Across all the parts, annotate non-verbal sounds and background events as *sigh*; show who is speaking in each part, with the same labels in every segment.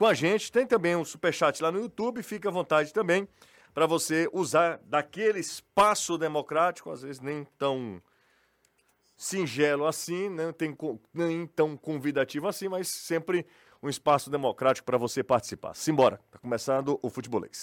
Speaker 1: com a gente. Tem também um superchat lá no YouTube, fica à vontade também para você usar daquele espaço democrático, às vezes nem tão singelo assim, né? Tem, nem tão convidativo assim, mas sempre um espaço democrático para você participar. Simbora, tá começando o Futebolês.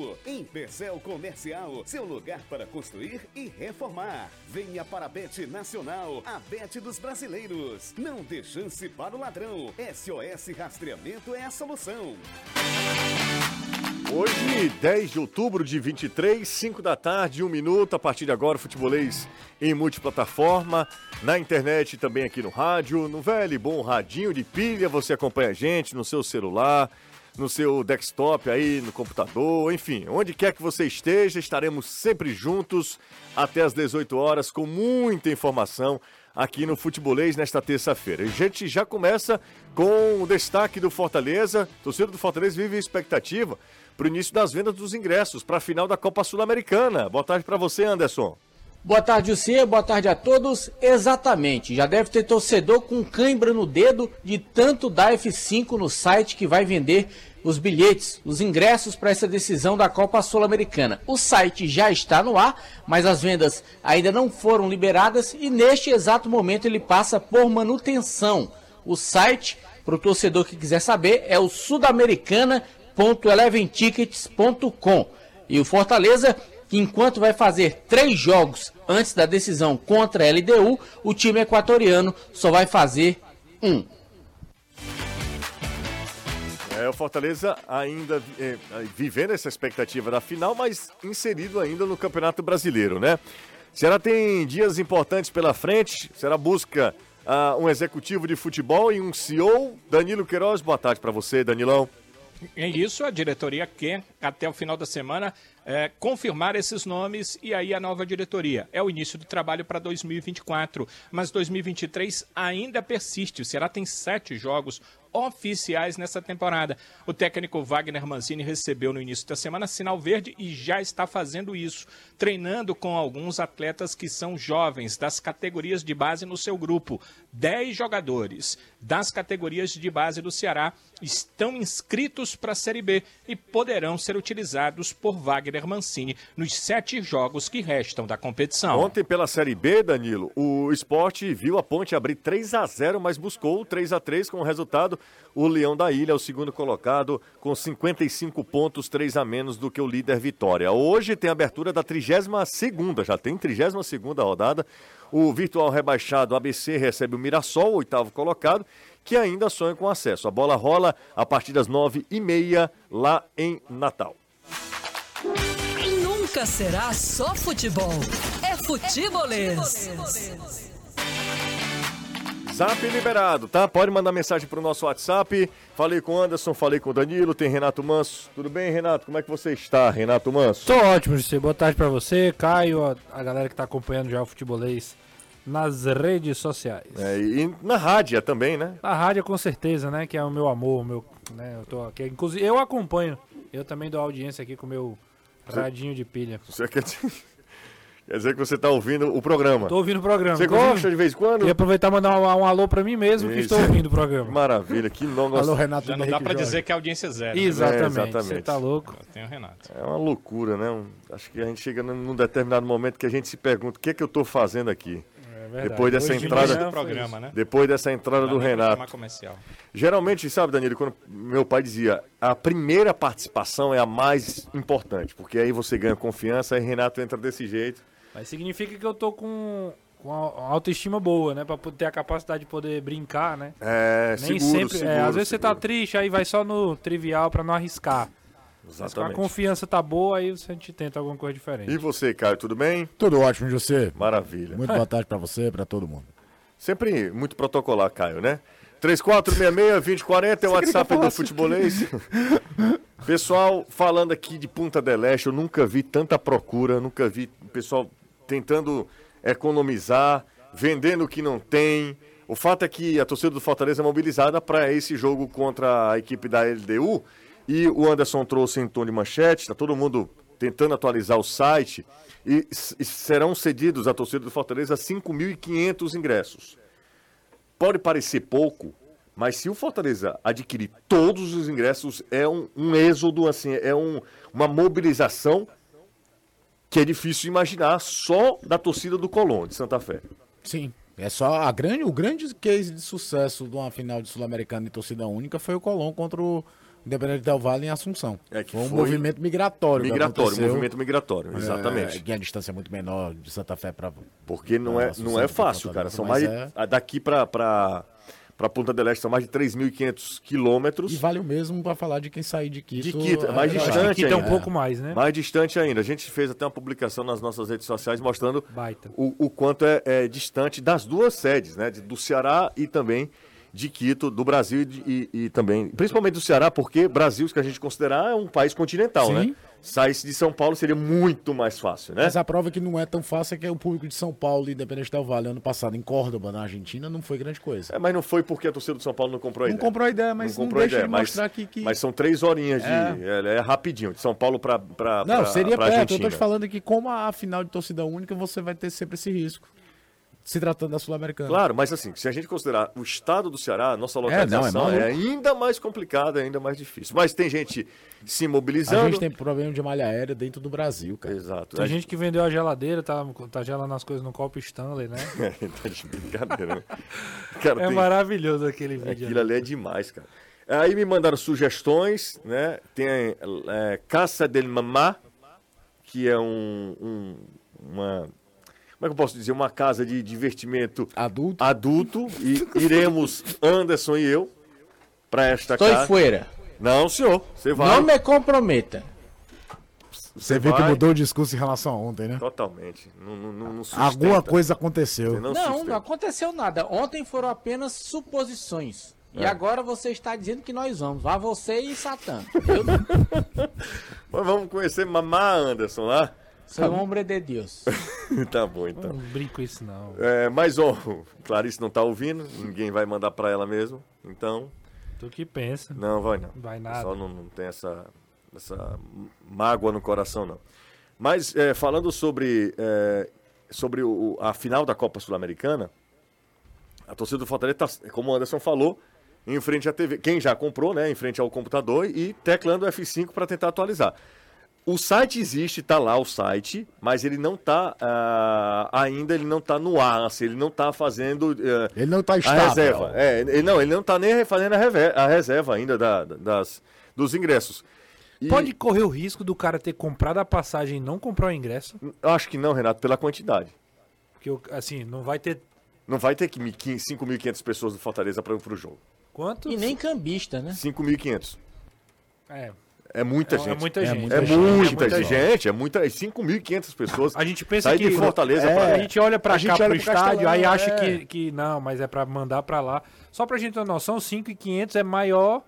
Speaker 2: Em Percel Comercial, seu lugar para construir e reformar. Venha para a Bet Nacional, a Bet dos brasileiros. Não dê chance para o ladrão. SOS Rastreamento é a solução.
Speaker 1: Hoje, 10 de outubro de 23, 5 da tarde, 1 minuto. A partir de agora, futebolês em multiplataforma, na internet também aqui no rádio, no velho e bom radinho de pilha. Você acompanha a gente no seu celular no seu desktop aí, no computador, enfim, onde quer que você esteja, estaremos sempre juntos até as 18 horas com muita informação aqui no Futebolês nesta terça-feira. A gente já começa com o destaque do Fortaleza. Torcedor do Fortaleza vive expectativa para o início das vendas dos ingressos para a final da Copa Sul-Americana. Boa tarde para você, Anderson.
Speaker 3: Boa tarde, você. Boa tarde a todos. Exatamente. Já deve ter torcedor com cãibra no dedo de tanto dar F5 no site que vai vender os bilhetes, os ingressos para essa decisão da Copa Sul-Americana. O site já está no ar, mas as vendas ainda não foram liberadas e neste exato momento ele passa por manutenção. O site, para o torcedor que quiser saber, é o sudamericana.eleventickets.com. E o Fortaleza que enquanto vai fazer três jogos antes da decisão contra a LDU, o time equatoriano só vai fazer um.
Speaker 1: É, o Fortaleza ainda é, vivendo essa expectativa da final, mas inserido ainda no Campeonato Brasileiro, né? Será tem dias importantes pela frente? Será busca uh, um executivo de futebol e um CEO? Danilo Queiroz, boa tarde para você, Danilão.
Speaker 4: É isso, a diretoria quer, até o final da semana, é, confirmar esses nomes e aí a nova diretoria. É o início do trabalho para 2024, mas 2023 ainda persiste. O Ceará tem sete jogos oficiais nessa temporada. O técnico Wagner Mancini recebeu no início da semana sinal verde e já está fazendo isso, treinando com alguns atletas que são jovens das categorias de base no seu grupo. Dez jogadores das categorias de base do Ceará estão inscritos para a Série B e poderão ser utilizados por Wagner Mancini nos sete jogos que restam da competição.
Speaker 1: Ontem, pela Série B, Danilo, o esporte viu a ponte abrir 3 a 0 mas buscou 3 a 3 com o resultado. O Leão da Ilha é o segundo colocado com 55 pontos, 3 a menos do que o líder Vitória. Hoje tem abertura da 32 segunda, já tem 32 segunda rodada. O virtual rebaixado ABC recebe o Mirassol, oitavo colocado, que ainda sonha com acesso. A bola rola a partir das nove e meia lá em Natal.
Speaker 5: Nunca será só futebol. É futebolês.
Speaker 1: Zap liberado, tá? Pode mandar mensagem pro nosso WhatsApp. Falei com o Anderson, falei com o Danilo, tem Renato Manso. Tudo bem, Renato? Como é que você está, Renato Manso?
Speaker 6: Tô ótimo, José. Boa tarde para você, Caio, a, a, galera que tá acompanhando já o futebolês nas redes sociais.
Speaker 1: É, e na rádio também, né?
Speaker 6: Na rádio com certeza, né? Que é o meu amor, o meu, né? Eu tô aqui, inclusive eu acompanho. Eu também dou audiência aqui com o meu Radinho de pilha.
Speaker 1: Você quer dizer, quer dizer que você está ouvindo o programa?
Speaker 6: Estou ouvindo o programa.
Speaker 1: Você gosta de vez em quando?
Speaker 6: E aproveitar e mandar um, um alô para mim mesmo Isso. que estou ouvindo o programa. *laughs*
Speaker 1: Maravilha, que longo.
Speaker 4: Alô, Renato. Já não dá para dizer que a audiência é zero.
Speaker 6: Exatamente. Né? É, exatamente. Você tá louco.
Speaker 4: Tem o Renato.
Speaker 1: É uma loucura, né? Acho que a gente chega num determinado momento que a gente se pergunta o que é que eu estou fazendo aqui. Verdade. Depois dessa Hoje entrada do programa, né? Depois dessa entrada do Renato.
Speaker 4: Comercial.
Speaker 1: Geralmente, sabe, Danilo, quando meu pai dizia, a primeira participação é a mais importante, porque aí você ganha confiança, aí Renato entra desse jeito.
Speaker 6: Mas significa que eu tô com com autoestima boa, né? Pra ter a capacidade de poder brincar, né?
Speaker 1: É, Nem seguro, sempre. Seguro, é,
Speaker 6: às vezes seguro. você tá triste, aí vai só no trivial para não arriscar. Exatamente. a confiança tá boa, aí a gente tenta alguma coisa diferente.
Speaker 1: E você, Caio, tudo bem?
Speaker 7: Tudo ótimo, José.
Speaker 1: Maravilha.
Speaker 7: Muito boa tarde para você e para todo mundo.
Speaker 1: Sempre muito protocolar, Caio, né? 3466-2040 é o WhatsApp do Futebolês. *laughs* Pessoal, falando aqui de Punta del Este, eu nunca vi tanta procura, nunca vi pessoal tentando economizar, vendendo o que não tem. O fato é que a torcida do Fortaleza é mobilizada para esse jogo contra a equipe da LDU e o Anderson trouxe em tom de manchete, está todo mundo tentando atualizar o site e, e serão cedidos à torcida do Fortaleza 5.500 ingressos. Pode parecer pouco, mas se o Fortaleza adquirir todos os ingressos, é um, um êxodo, assim, é um, uma mobilização que é difícil imaginar só da torcida do Colón, de Santa Fé.
Speaker 7: Sim. É só a grande, o grande case de sucesso de uma final de Sul-Americana de torcida única foi o Colón contra o Independente Del Vale em Assunção.
Speaker 1: É que
Speaker 7: foi um
Speaker 1: foi
Speaker 7: movimento migratório.
Speaker 1: Migratório, movimento migratório, exatamente.
Speaker 7: É, que a distância é muito menor de Santa Fé para.
Speaker 1: Porque não é,
Speaker 7: Assunção
Speaker 1: não é fácil, cara. São mais
Speaker 7: é-
Speaker 1: daqui para para Punta del Este são mais de 3.500 quilômetros.
Speaker 7: E vale o mesmo para falar de quem sair de Quito.
Speaker 1: De Quito, é mais
Speaker 7: é,
Speaker 1: distante
Speaker 6: Aqui tem um
Speaker 1: ainda.
Speaker 6: pouco mais, né?
Speaker 1: Mais distante ainda. A gente fez até uma publicação nas nossas redes sociais mostrando o, o quanto é, é distante das duas sedes, né? do Ceará e também de Quito, do Brasil e, e- e também, principalmente do Ceará, porque Brasil, se a gente considerar, é um país continental,
Speaker 7: Sim.
Speaker 1: né? Saísse de São Paulo seria muito mais fácil, né?
Speaker 7: Mas a prova que não é tão fácil é que o público de São Paulo e Independente Del Vale ano passado em Córdoba, na Argentina, não foi grande coisa.
Speaker 1: É, mas não foi porque a torcida do São Paulo não comprou a
Speaker 7: Não
Speaker 1: ideia.
Speaker 7: comprou a ideia, mas não,
Speaker 1: comprou a
Speaker 7: deixa
Speaker 1: ideia,
Speaker 7: de
Speaker 1: mas-
Speaker 7: mostrar que. que...
Speaker 1: Mas são três horinhas de. É, é rapidinho, de São Paulo para.
Speaker 7: Não, seria
Speaker 1: pra
Speaker 7: perto. Eu
Speaker 1: Argentina.
Speaker 7: tô te falando que, como a final de torcida única, você vai ter sempre esse risco. Se tratando da Sul-Americana.
Speaker 1: Claro, mas assim, se a gente considerar o estado do Ceará, a nossa localização
Speaker 7: não, é
Speaker 1: é, ainda mais complicada, ainda mais difícil. Mas tem gente se
Speaker 7: A
Speaker 1: mobilizando.
Speaker 7: gente tem problema de malha aérea dentro do Brasil, cara.
Speaker 1: Exato.
Speaker 6: Tem
Speaker 1: A
Speaker 6: gente que vendeu a geladeira, tá, tá gelando as coisas no copo Stanley, né? *laughs*
Speaker 1: tá de brincadeira, né? Cara,
Speaker 6: É
Speaker 1: tem-
Speaker 6: maravilhoso aquele vídeo.
Speaker 1: Aquilo ali é demais, cara. Aí me mandaram sugestões, né? Tem é, Caça del Mamá, que é um, um- uma. Como é que eu posso dizer? Uma casa de divertimento
Speaker 7: Adulto.
Speaker 1: adulto. E iremos, Anderson e eu, para esta
Speaker 3: Estou
Speaker 1: casa.
Speaker 3: fora.
Speaker 1: Não, senhor. Você vai.
Speaker 3: Não me comprometa.
Speaker 7: Você vê que
Speaker 1: vai.
Speaker 7: mudou o discurso em relação a ontem, né?
Speaker 1: Totalmente. Não, não, não, não.
Speaker 7: Alguma coisa aconteceu.
Speaker 1: Não,
Speaker 3: Não,
Speaker 1: sustenta.
Speaker 3: não aconteceu nada. Ontem foram apenas suposições. E agora você está dizendo que nós vamos. Vá você e Satã. *laughs* Eu não
Speaker 1: Mas vamos conhecer Mamá Anderson lá?
Speaker 3: Sou um homem de Deus. *laughs*
Speaker 1: tá bom, então.
Speaker 6: Não brinco com isso, não.
Speaker 1: É, mas, ó, Clarice não tá ouvindo, ninguém vai mandar pra ela mesmo. Então,
Speaker 6: Tu que pensa.
Speaker 1: não vai não.
Speaker 6: Vai nada.
Speaker 1: pessoal não, não tem essa, essa mágoa no coração, não. Mas, é, falando sobre, é, sobre o- a final da Copa Sul-Americana, a torcida do Fortaleza, tá, como o Anderson falou, em frente à TV. Quem já comprou, né? Em frente ao computador e teclando F5 para tentar atualizar. O site existe, tá lá o site, mas ele não tá ah, ainda, ele não tá no ar, assim, ele não tá fazendo eh,
Speaker 7: Ele não tá
Speaker 1: a
Speaker 7: estável.
Speaker 1: reserva. É, ele, não, ele não tá nem fazendo a, a reserva ainda da- das, dos ingressos. E
Speaker 6: Pode correr o risco do cara ter comprado a passagem e não comprar o ingresso,
Speaker 1: eu Acho que não, Renato, pela quantidade.
Speaker 6: porque assim, não vai ter
Speaker 1: Não vai ter que mi- 15 5.500 pessoas do Fortaleza para o jogo.
Speaker 6: quanto?
Speaker 3: E nem cambista, né?
Speaker 1: 5.500.
Speaker 6: É,
Speaker 1: É muita
Speaker 6: é,
Speaker 1: gente.
Speaker 6: é muita
Speaker 7: É
Speaker 6: gente.
Speaker 7: muita
Speaker 1: É
Speaker 7: gente,
Speaker 1: muita,
Speaker 6: é muita
Speaker 1: gente, é muita. 5.500 pessoas.
Speaker 6: A gente pensa que
Speaker 1: de Fortaleza
Speaker 6: é,
Speaker 1: pra-
Speaker 6: a gente olha pra
Speaker 7: A
Speaker 6: cá
Speaker 7: gente
Speaker 6: pro
Speaker 7: olha pro
Speaker 6: estádio, aí acha
Speaker 7: é.
Speaker 6: que, que não, mas é pra mandar pra lá. Só pra gente ter uma noção, 5.500 é maior,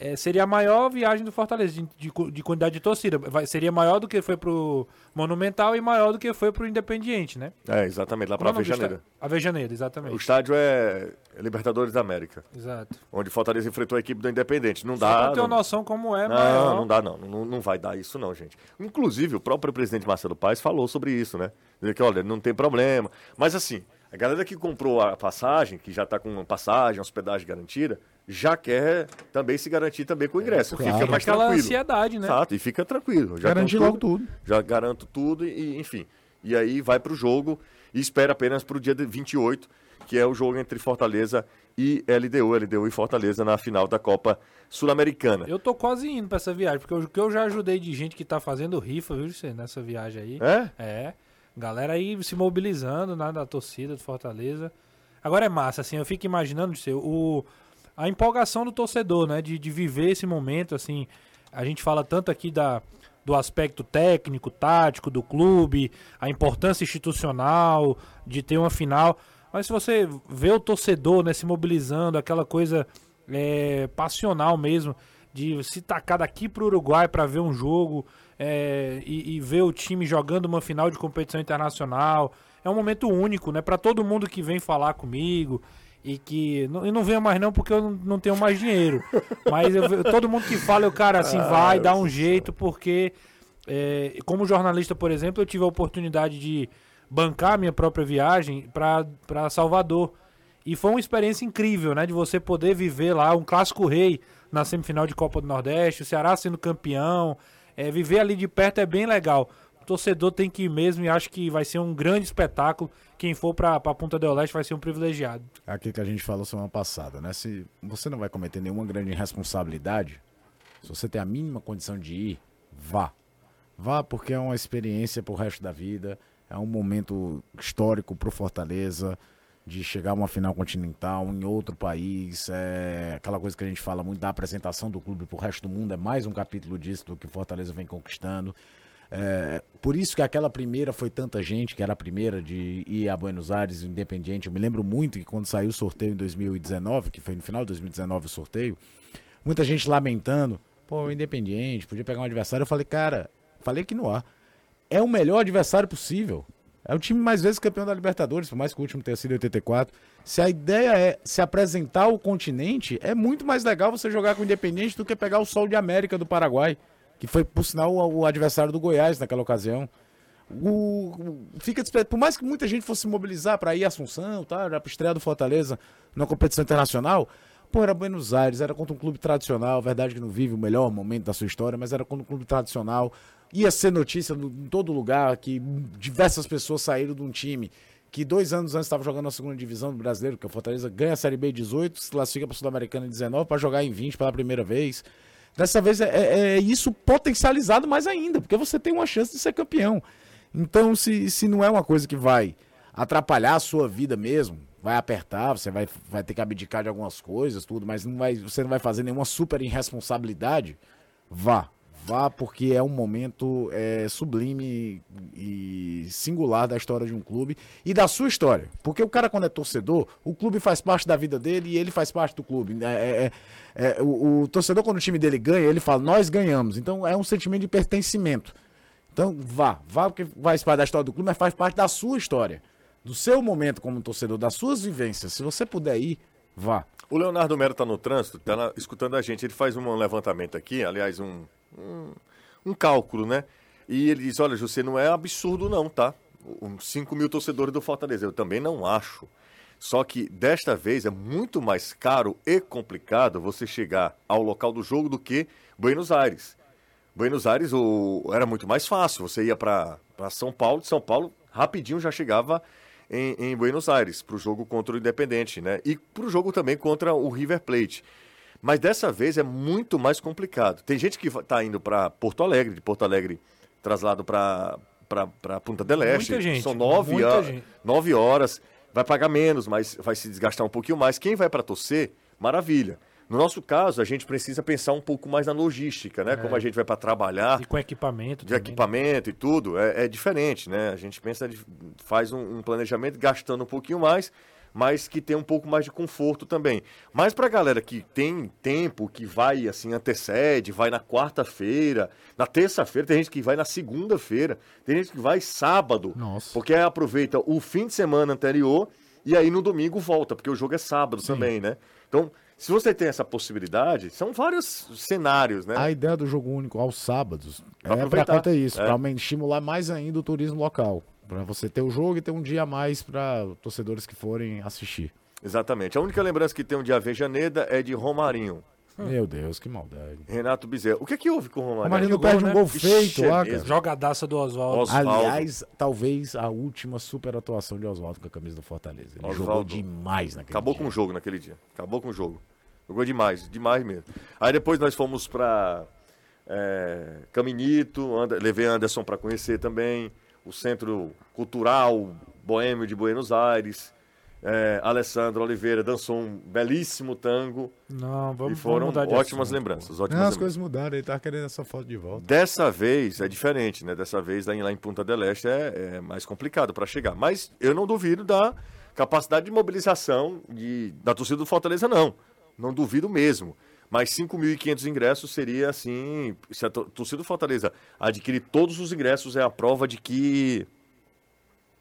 Speaker 6: é, seria a maior viagem do Fortaleza de, de de quantidade de torcida. Vai- seria maior do que foi pro Monumental e maior do que foi pro Independiente, né?
Speaker 1: É, exatamente, lá
Speaker 6: é o do
Speaker 1: Avejaneira.
Speaker 6: Avejaneira,
Speaker 1: O
Speaker 6: exatamente.
Speaker 1: estádio é Libertadores da América,
Speaker 6: Exato.
Speaker 1: onde Fortaleza enfrentou a equipe do Independente. Não
Speaker 6: Só
Speaker 1: dá.
Speaker 6: pra ter uma
Speaker 1: não-
Speaker 6: noção como é
Speaker 1: Não,
Speaker 6: maior.
Speaker 1: não dá não. não. Não vai dar isso não, gente. Inclusive, o próprio presidente Marcelo Paes falou sobre isso, né? Dizer que, olha, não tem problema. Mas assim, a galera que comprou a passagem, que já está com uma passagem, hospedagem garantida, já quer também se garantir também com o ingresso.
Speaker 7: claro.
Speaker 1: Fica mais
Speaker 6: Aquela
Speaker 1: tranquilo.
Speaker 6: ansiedade, né?
Speaker 1: Exato, e fica tranquilo. Já
Speaker 7: Garantir logo tudo.
Speaker 1: Já garanto tudo e, enfim. E aí vai pro jogo e espera apenas pro dia de 28, que é o jogo entre Fortaleza e LDU, LDU e Fortaleza na final da Copa Sul-Americana.
Speaker 6: Eu tô quase indo pra essa viagem, porque o que eu já ajudei de gente que tá fazendo rifa, viu, José, nessa viagem aí.
Speaker 1: É?
Speaker 6: É. Galera aí se mobilizando na da torcida do Fortaleza. Agora é massa, assim, eu fico imaginando, José, o, a empolgação do torcedor, né? De, de viver esse momento, assim. A gente fala tanto aqui da, do aspecto técnico, tático do clube, a importância institucional de ter uma final. Mas se você vê o torcedor né, se mobilizando, aquela coisa é, passional mesmo, de se tacar daqui para o Uruguai para ver um jogo é, e, e, ver o time jogando uma final de competição internacional, é um momento único, né? Para todo mundo que vem falar comigo e que não, eu não venho mais não porque eu não, tenho mais dinheiro, mas eu, todo mundo que fala, eu cara assim *laughs* ah, vai dar um jeito porque é, como jornalista, por exemplo, eu tive a oportunidade de bancar minha própria viagem para Salvador. E foi uma experiência incrível, né? De você poder viver lá um clássico rei na semifinal de Copa do Nordeste, o Ceará sendo campeão. É, viver ali de perto é bem legal. O torcedor tem que ir mesmo e acho que vai ser um grande espetáculo. Quem for para Punta del Leste vai ser um privilegiado.
Speaker 7: Aquilo que a gente falou semana passada, né? Se você não vai cometer nenhuma grande responsabilidade, se você tem a mínima condição de ir, vá. Vá porque é uma experiência pro resto da vida, é um momento histórico pro Fortaleza de chegar a uma final continental em outro país, é aquela coisa que a gente fala muito da apresentação do clube pro resto do mundo, é mais um capítulo disso do que o Fortaleza vem conquistando. É, por isso que aquela primeira foi tanta gente, que era a primeira de ir a Buenos Aires, Independiente. Eu me lembro muito que quando saiu o sorteio em 2019, que foi no final de 2019 o sorteio, muita gente lamentando, pô, Independiente, podia pegar um adversário. Eu falei, cara, falei aqui no ar. É o melhor adversário possível. É o time mais vezes campeão da Libertadores, por mais que o último tenha sido 84. Se a ideia é se apresentar ao continente, é muito mais legal você jogar com o Independente do que pegar o Sol de América do Paraguai, que foi, por sinal, o, adversário do Goiás naquela ocasião. O, fica por mais que muita gente fosse mobilizar para ir a Assunção, tá, para estreia do Fortaleza na competição internacional, Pô, era Buenos Aires, era contra um clube tradicional, verdade que não vive o melhor momento da sua história, mas era contra um clube tradicional. Ia ser notícia em todo lugar que diversas pessoas saíram de um time que dois anos antes estava jogando na segunda divisão do brasileiro, que é o Fortaleza ganha a Série B 18, se classifica para a Sul-Americana em 19 para jogar em 20 pela primeira vez. Dessa vez é, é, é, isso potencializado mais ainda, porque você tem uma chance de ser campeão. Então, se, se não é uma coisa que vai atrapalhar a sua vida mesmo, vai apertar, você vai, vai ter que abdicar de algumas coisas, tudo, mas não vai, você não vai fazer nenhuma super irresponsabilidade, vá. Vá, porque é um momento é, sublime e singular da história de um clube e da sua história. Porque o cara, quando é torcedor, o clube faz parte da vida dele e ele faz parte do clube. É, é, é, é o, o torcedor, quando o time dele ganha, ele fala, nós ganhamos. Então é um sentimento de pertencimento. Então vá, vá porque faz parte da história do clube, mas faz parte da sua história do seu momento como torcedor, das suas vivências, se você puder ir, vá.
Speaker 1: O Leonardo Mero está no trânsito, está escutando a gente. Ele faz um levantamento aqui, aliás, um, um, um, cálculo, né? E ele diz: Olha, José, não é absurdo, não, tá? Um, 5 mil torcedores do Fortaleza. Eu também não acho. Só que desta vez é muito mais caro e complicado você chegar ao local do jogo do que Buenos Aires. Buenos Aires o, era muito mais fácil. Você ia para São Paulo, de São Paulo rapidinho já chegava em, em Buenos Aires, para o jogo contra o Independente, né? E para o jogo também contra o River Plate. Mas dessa vez é muito mais complicado. Tem gente que está indo para Porto Alegre, de Porto Alegre traslado para Punta del Este.
Speaker 6: Muita gente,
Speaker 1: São nove, a, nove horas. Vai pagar menos, mas vai se desgastar um pouquinho mais. Quem vai para torcer, maravilha. No nosso caso, a gente precisa pensar um pouco mais na logística, né? É. Como a gente vai para trabalhar.
Speaker 6: E com equipamento.
Speaker 1: De também, equipamento e tudo. É, é, diferente, né? A gente pensa, faz um, um, planejamento gastando um pouquinho mais, mas que tem um pouco mais de conforto também. Mas para a galera que tem tempo, que vai assim, antecede, vai na quarta-feira, na terça-feira, tem gente que vai na segunda-feira, tem gente que vai sábado.
Speaker 6: Nossa.
Speaker 1: Porque aproveita o fim de semana anterior e aí no domingo volta, porque o jogo é sábado Sim. também, né? Então se você tem essa possibilidade, são vários cenários, né?
Speaker 7: A ideia do jogo único aos sábados pra é para conta isso, é. para estimular mais ainda o turismo local, para você ter o jogo e ter um dia a mais para torcedores que forem assistir.
Speaker 1: Exatamente. A única lembrança que tem um de Avejaneda é de Romarinho.
Speaker 7: Meu Deus, que maldade.
Speaker 1: Renato Bezerra. O que é que houve com o Romarinho? O
Speaker 7: Romarinho perde um né? gol feito lá, cara.
Speaker 6: Jogadaça do Oswaldo.
Speaker 7: Aliás, talvez a última super atuação de Oswaldo com a camisa do Fortaleza. Ele Oswaldo jogou demais naquele
Speaker 1: Acabou dia. com o jogo naquele dia. Acabou com o jogo. Jogou demais, demais mesmo. Aí depois nós fomos para é, Caminito, levei Anderson para conhecer também, o Centro Cultural Boêmio de Buenos Aires. É, Alessandro Oliveira dançou um belíssimo tango.
Speaker 6: Não, vamos,
Speaker 1: e foram
Speaker 6: vamos
Speaker 1: ótimas lembranças. Ótimas
Speaker 7: Não,
Speaker 1: lembranças.
Speaker 7: as coisas mudaram, ele tá querendo essa foto de volta.
Speaker 1: Dessa vez é diferente, né? Dessa vez lá em, lá em Punta del Este é, é mais complicado para chegar. Mas eu não duvido da capacidade de mobilização de, da torcida do Fortaleza, não. Não duvido mesmo. Mas 5.500 ingressos seria assim. Se a to- torcida do Fortaleza adquirir todos os ingressos, é a prova de que.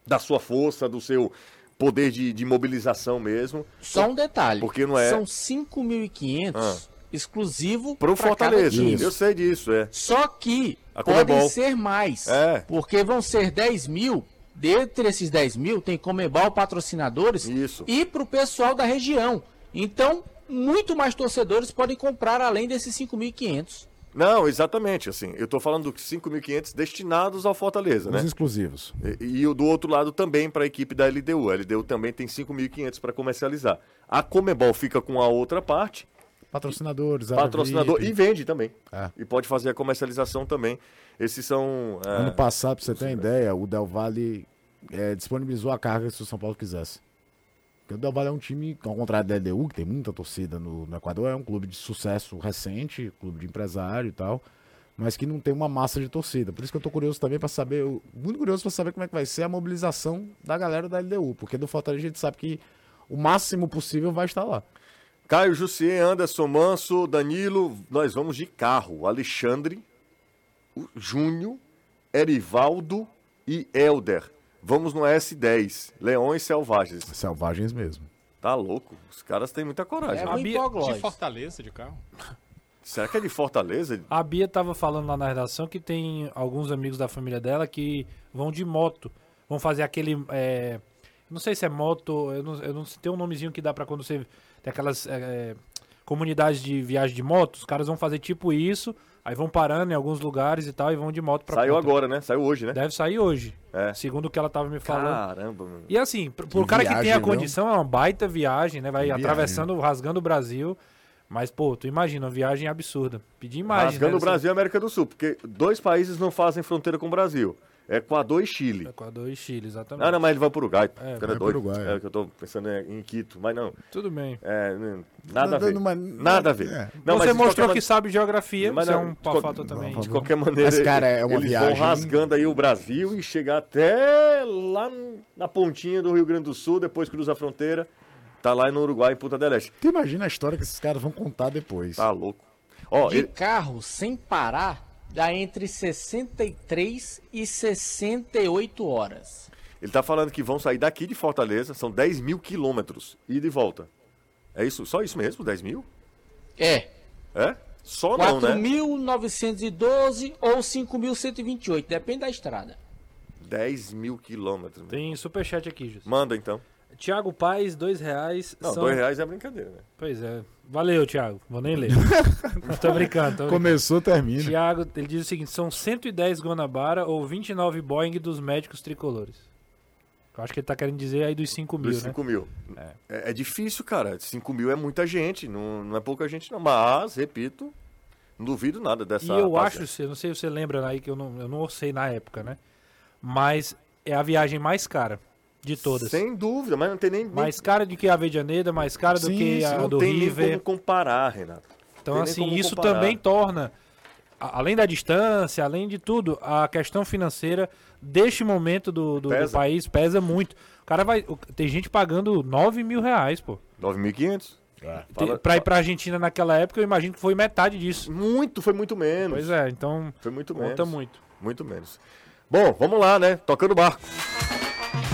Speaker 1: da sua força, do seu poder de, de mobilização mesmo.
Speaker 3: Só um detalhe.
Speaker 1: Porque não é-
Speaker 3: São 5.500
Speaker 1: Ah.
Speaker 3: exclusivo pra cada
Speaker 1: Fortaleza. Eu sei disso, é.
Speaker 3: Só que
Speaker 1: A
Speaker 3: podem ser mais.
Speaker 1: É.
Speaker 3: Porque vão ser 10 mil. Dentre esses 10 mil, tem Comebol patrocinadores
Speaker 1: Isso.
Speaker 3: e para o pessoal da região. Então, muito mais torcedores podem comprar além desses 5.500.
Speaker 1: Não, exatamente, assim. Eu tô falando dos 5.500 destinados ao Fortaleza, né?
Speaker 7: Os exclusivos.
Speaker 1: E, e o do outro lado também para a equipe da LDU. A LDU também tem 5.500 para comercializar. A Comebol fica com a outra parte,
Speaker 7: Patrocinadores,
Speaker 1: patrocinador, e vende também.
Speaker 7: É.
Speaker 1: E pode fazer a comercialização também. Esses são. é,
Speaker 7: Ano passado, pra você ter uma ideia, o Del Valle é, disponibilizou a carga se o São Paulo quisesse. Porque o Del Valle é um time, ao contrário da LDU, que tem muita torcida no, no Equador, é um clube de sucesso recente, clube de empresário e tal, mas que não tem uma massa de torcida. Por isso que eu tô curioso também pra saber, muito curioso pra saber como é que vai ser a mobilização da galera da LDU, porque do Fortaleza a gente sabe que o máximo possível vai estar lá.
Speaker 1: Caio Jussier, Anderson Manso, Danilo, nós vamos de carro. Alexandre, Júnior, Erivaldo e Elder. Vamos no S10, Leões Selvagens.
Speaker 7: Selvagens mesmo.
Speaker 1: Tá louco? Os caras têm muita coragem.
Speaker 3: É
Speaker 1: né?
Speaker 3: um
Speaker 4: Bia- de Fortaleza de carro.
Speaker 1: Será que é de Fortaleza?
Speaker 6: A Bia tava falando lá na redação que tem alguns amigos da família dela que vão de moto. Vão fazer aquele. é, não sei se é moto. Eu não, eu não sei, tem um nomezinho que dá pra quando você. Tem aquelas é, comunidades de viagem de moto. Os caras vão fazer tipo isso. Aí vão parando em alguns lugares e tal. E vão de moto pra
Speaker 1: Saiu
Speaker 6: ponta.
Speaker 1: agora, né? Saiu hoje, né?
Speaker 6: Deve sair hoje.
Speaker 1: É.
Speaker 6: Segundo o que ela tava me falando.
Speaker 1: Caramba, mano.
Speaker 6: E assim, pro, pro cara que tem a
Speaker 7: viagem,
Speaker 6: condição, é uma baita viagem, né? Vai
Speaker 7: Que viagem.
Speaker 6: atravessando, rasgando o Brasil. Mas, pô, tu imagina, uma viagem absurda. Pedir imagem.
Speaker 1: Rasgando
Speaker 6: né?
Speaker 1: o Brasil e América do Sul, porque dois países não fazem fronteira com o Brasil. Equador e Chile.
Speaker 6: Equador e Chile, exatamente.
Speaker 1: Ah, não, mas ele vai pro Uruguai.
Speaker 6: É,
Speaker 1: o cara é doido.
Speaker 7: Uruguai, é.
Speaker 1: É que eu tô pensando em em Quito, mas não.
Speaker 6: Tudo bem.
Speaker 1: É, nada a ver.
Speaker 7: Numa-
Speaker 1: Nada a ver.
Speaker 7: É.
Speaker 1: Não,
Speaker 6: Você mostrou que sabe geografia,
Speaker 1: Mas
Speaker 6: é
Speaker 1: não,
Speaker 6: um
Speaker 1: de qual-
Speaker 6: fato também.
Speaker 1: De qualquer maneira,
Speaker 7: Mas, cara, é uma
Speaker 1: eles
Speaker 7: viagem-
Speaker 1: vão rasgando aí o Brasil e chegar até lá na pontinha do Rio Grande do Sul, depois cruza a fronteira, tá lá no Uruguai, em Punta del Este.
Speaker 7: Tu imagina a história que esses caras vão contar depois.
Speaker 1: Tá louco. Ó,
Speaker 3: De
Speaker 1: ele-
Speaker 3: carro, sem parar, dá entre 63 e 68 horas.
Speaker 1: Ele tá falando que vão sair daqui de Fortaleza, são 10 mil quilômetros, ida e volta. É isso? Só isso mesmo? 10 mil?
Speaker 3: É,
Speaker 1: É? Só não, né?
Speaker 3: 4.912 ou 5.128, depende da estrada.
Speaker 1: 10 mil quilômetros.
Speaker 6: Tem superchat aqui, Jus.
Speaker 1: Manda então.
Speaker 6: Tiago Paz, dois reais.
Speaker 1: Não,
Speaker 6: são...
Speaker 1: dois reais é brincadeira, né?
Speaker 6: Pois é. Valeu, Tiago. Vou nem ler. *laughs* tô brincando, tô brincando.
Speaker 7: Começou, termina.
Speaker 6: Tiago, ele diz o seguinte: são 110 Guanabara ou 29 Boeing dos médicos tricolores. Eu acho que ele tá querendo dizer aí dos 5 mil,
Speaker 1: Dos
Speaker 6: né?
Speaker 1: 5 mil. É. é difícil, cara. 5 mil é muita gente, não, não é pouca gente não. Mas, repito, não duvido nada dessa
Speaker 6: E eu acho, eu não sei se você lembra aí, que eu não, eu não sei na época, né? Mas é a viagem mais cara de todas.
Speaker 1: Sem dúvida, mas não tem nem... nem-
Speaker 6: Mais cara do que a Avedianeda, mais cara do
Speaker 7: Sim,
Speaker 6: que a
Speaker 1: não
Speaker 6: do
Speaker 1: tem nem
Speaker 6: River.
Speaker 1: como comparar, Renato.
Speaker 6: Então,
Speaker 1: tem nem
Speaker 6: assim, isso
Speaker 1: comparar.
Speaker 6: também torna, além da distância, além de tudo, a questão financeira deste momento do, do- do país pesa muito. O cara vai. Tem gente pagando 9 mil reais, pô.
Speaker 1: 9.500.
Speaker 7: É.
Speaker 6: Te-
Speaker 1: Fala-
Speaker 6: pra ir pra Argentina naquela época, eu imagino que foi metade disso.
Speaker 1: Muito, foi muito menos.
Speaker 6: Pois é, então
Speaker 1: Foi muito
Speaker 6: conta
Speaker 1: menos.
Speaker 6: muito.
Speaker 1: Muito menos. Bom, vamos lá, né? Tocando o barco.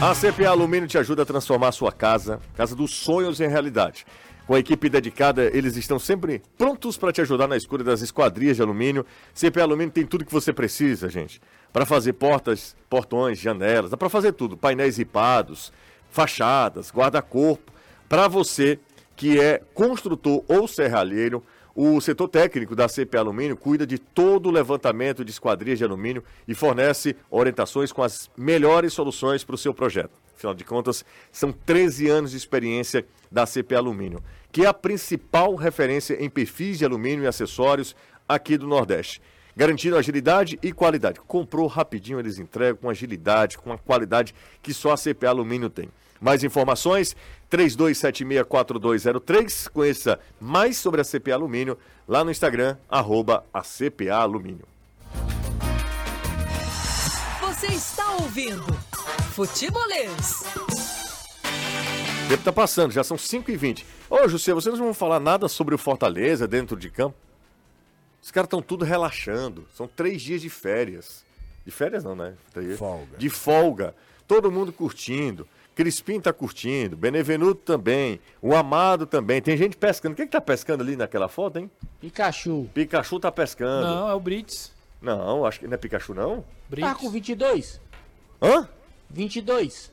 Speaker 1: A CPA Alumínio te ajuda a transformar a sua casa, casa dos sonhos em realidade. Com a equipe dedicada, eles estão sempre prontos para te ajudar na escolha das esquadrias de alumínio. CPA Alumínio tem tudo que você precisa, gente. Para fazer portas, portões, janelas, dá para fazer tudo. Painéis ripados, fachadas, guarda-corpo. Para você que é construtor ou serralheiro, o setor técnico da CP Alumínio cuida de todo o levantamento de esquadrias de alumínio e fornece orientações com as melhores soluções para o seu projeto. Afinal de contas, são 13 anos de experiência da CP Alumínio, que é a principal referência em perfis de alumínio e acessórios aqui do Nordeste. Garantindo agilidade e qualidade. Comprou rapidinho, eles entregam com agilidade, com a qualidade que só a CPA Alumínio tem. Mais informações, 32764203. Conheça mais sobre a CPA Alumínio lá no Instagram, arroba a CPA Alumínio.
Speaker 5: Você está ouvindo Futebolês.
Speaker 1: tempo tá passando, já são 5h20. Ô, José, vocês não vão falar nada sobre o Fortaleza dentro de campo? Os caras estão tudo relaxando. São três dias de férias. De férias não, né? Três-
Speaker 7: Folga.
Speaker 1: De folga. Todo mundo curtindo. Crispim tá curtindo. Benevenuto também. O Amado também. Tem gente pescando. Quem que tá pescando ali naquela foto, hein?
Speaker 3: Pikachu.
Speaker 1: Pikachu tá pescando.
Speaker 6: Não, é o Brits.
Speaker 1: Não, acho que não é Pikachu, não.
Speaker 6: Brits.
Speaker 3: Tá com 22?
Speaker 1: Hã?
Speaker 3: 22.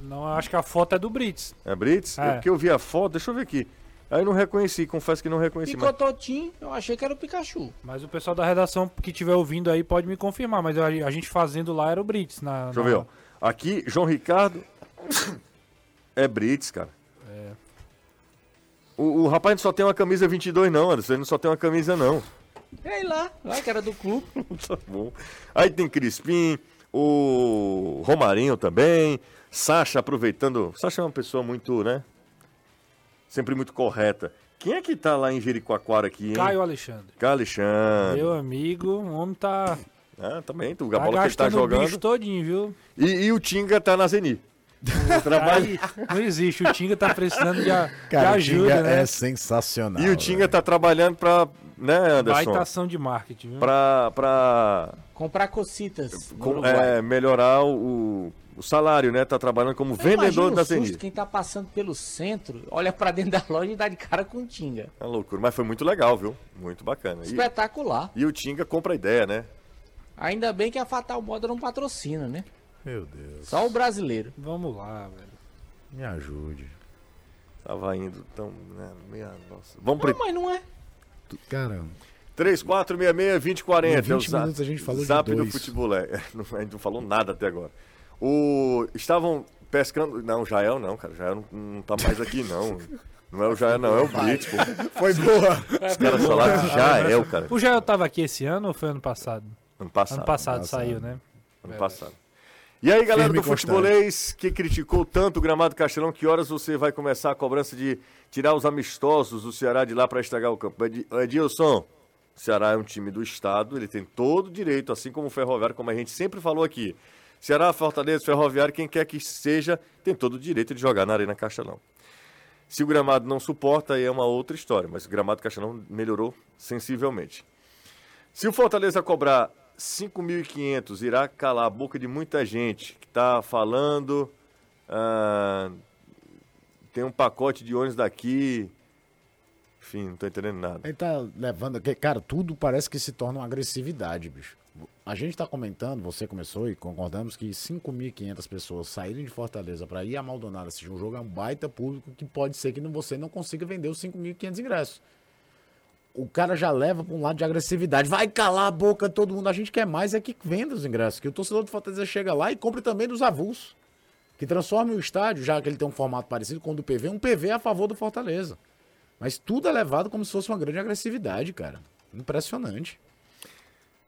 Speaker 6: Não, eu acho que a foto é do Brits.
Speaker 1: É Brits?
Speaker 6: É.
Speaker 1: Porque eu vi a foto, deixa eu ver aqui. Aí eu não reconheci, confesso que não reconheci. Mas...
Speaker 3: Picototinho, eu achei que era o Pikachu.
Speaker 6: Mas o pessoal da redação que estiver ouvindo aí pode me confirmar. Mas a, a gente fazendo lá era o Brits. Na,
Speaker 1: Deixa eu
Speaker 6: na-
Speaker 1: ver, ó. Aqui, João Ricardo. *coughs* é Brits, cara. O, o rapaz não só tem uma camisa 22, não, Anderson. Ele não só tem uma camisa, não.
Speaker 3: Ei lá, lá que era do clube. *laughs*
Speaker 1: Tá bom. Aí tem Crispim, o Romarinho também. Sacha aproveitando. Sacha é uma pessoa muito, né? Sempre muito correta. Quem é que tá lá em Jericoacoara aqui, hein?
Speaker 6: Caio Alexandre.
Speaker 1: Caio Alexandre.
Speaker 6: Meu amigo, o homem tá,
Speaker 1: Ah, também, tu, a
Speaker 6: tá
Speaker 1: bola que ele tá
Speaker 6: gastando o bicho
Speaker 1: jogando.
Speaker 6: todinho, viu?
Speaker 1: E, e o Tinga tá na Zeni. Trabalha...
Speaker 6: Aí, não existe. O Tinga tá precisando de, a- de
Speaker 7: Cara, o
Speaker 6: ajuda,
Speaker 7: Tinga
Speaker 6: né?
Speaker 7: é sensacional.
Speaker 1: E o Tinga
Speaker 7: velho.
Speaker 1: tá trabalhando pra, né, Anderson?
Speaker 6: Baita ação de marketing, viu?
Speaker 1: Pra, pra
Speaker 3: Comprar cocitas.
Speaker 1: com- é, melhorar o, o salário, né? Tá trabalhando como
Speaker 3: Eu
Speaker 1: vendedor da
Speaker 3: o
Speaker 1: Zeni.
Speaker 3: Quem tá passando pelo centro, olha pra dentro da loja e dá de cara com Tinga.
Speaker 1: É uma loucura, mas foi muito legal, viu? Muito bacana. E,
Speaker 3: Espetacular.
Speaker 1: e o Tinga compra a ideia, né?
Speaker 3: Ainda bem que a Fatal Moda não patrocina, né?
Speaker 7: Meu Deus.
Speaker 3: Só o brasileiro.
Speaker 6: Vamos lá, velho.
Speaker 7: Me ajude.
Speaker 1: Tava indo tão. Né, minha nossa. Vamos
Speaker 3: Não,
Speaker 1: pro
Speaker 3: mas não é.
Speaker 7: Cara,
Speaker 1: 3466-2040.
Speaker 7: Em 20
Speaker 1: é o zap-
Speaker 7: minutos a gente falou de
Speaker 1: Zap do
Speaker 7: dois.
Speaker 1: futebol. É, *laughs* não, a gente não falou nada até agora. O, estavam pescando. Não, o Jael não, cara. O Jael não, não tá mais aqui, não. Não é o Jael, não, é o Blitz, pô. *laughs*
Speaker 7: foi boa.
Speaker 1: Os caras falaram de Jael, cara.
Speaker 6: O Jael tava aqui esse ano ou foi ano passado?
Speaker 1: Ano passado.
Speaker 6: ano passado,
Speaker 7: passado.
Speaker 6: saiu, né?
Speaker 1: Ano passado. E aí, galera
Speaker 7: Firme
Speaker 1: do futebolês que criticou tanto o gramado Castelão, que horas você vai começar a cobrança de tirar os amistosos do Ceará de lá para estragar o campo? Edi- Edilson, o Ceará é um time do estado, ele tem todo o direito, assim como o Ferroviário, como a gente sempre falou aqui. Ceará, Fortaleza, Ferroviário, quem quer que seja, tem todo o direito de jogar na Arena Castelão. Se o gramado não suporta, aí é uma outra história, mas o gramado Castelão melhorou sensivelmente. Se o Fortaleza cobrar 5.500, irá calar a boca de muita gente que está falando. ah, tem um pacote de ônibus daqui. Enfim, não estou entendendo nada.
Speaker 7: Ele tá levando. Cara, tudo parece que se torna uma agressividade, bicho. A gente tá comentando, você começou e concordamos que 5.500 pessoas saírem de Fortaleza para ir a Maldonado assistir um jogo é um baita público que pode ser que você não consiga vender os 5.500 ingressos. O cara já leva para um lado de agressividade. Vai calar a boca todo mundo. A gente quer mais é que venda os ingressos. Que o torcedor do Fortaleza chega lá e compre também dos avulsos. Que transforme o estádio, já que ele tem um formato parecido com o do PV, um PV a favor do Fortaleza. Mas tudo é levado como se fosse uma grande agressividade, cara. Impressionante.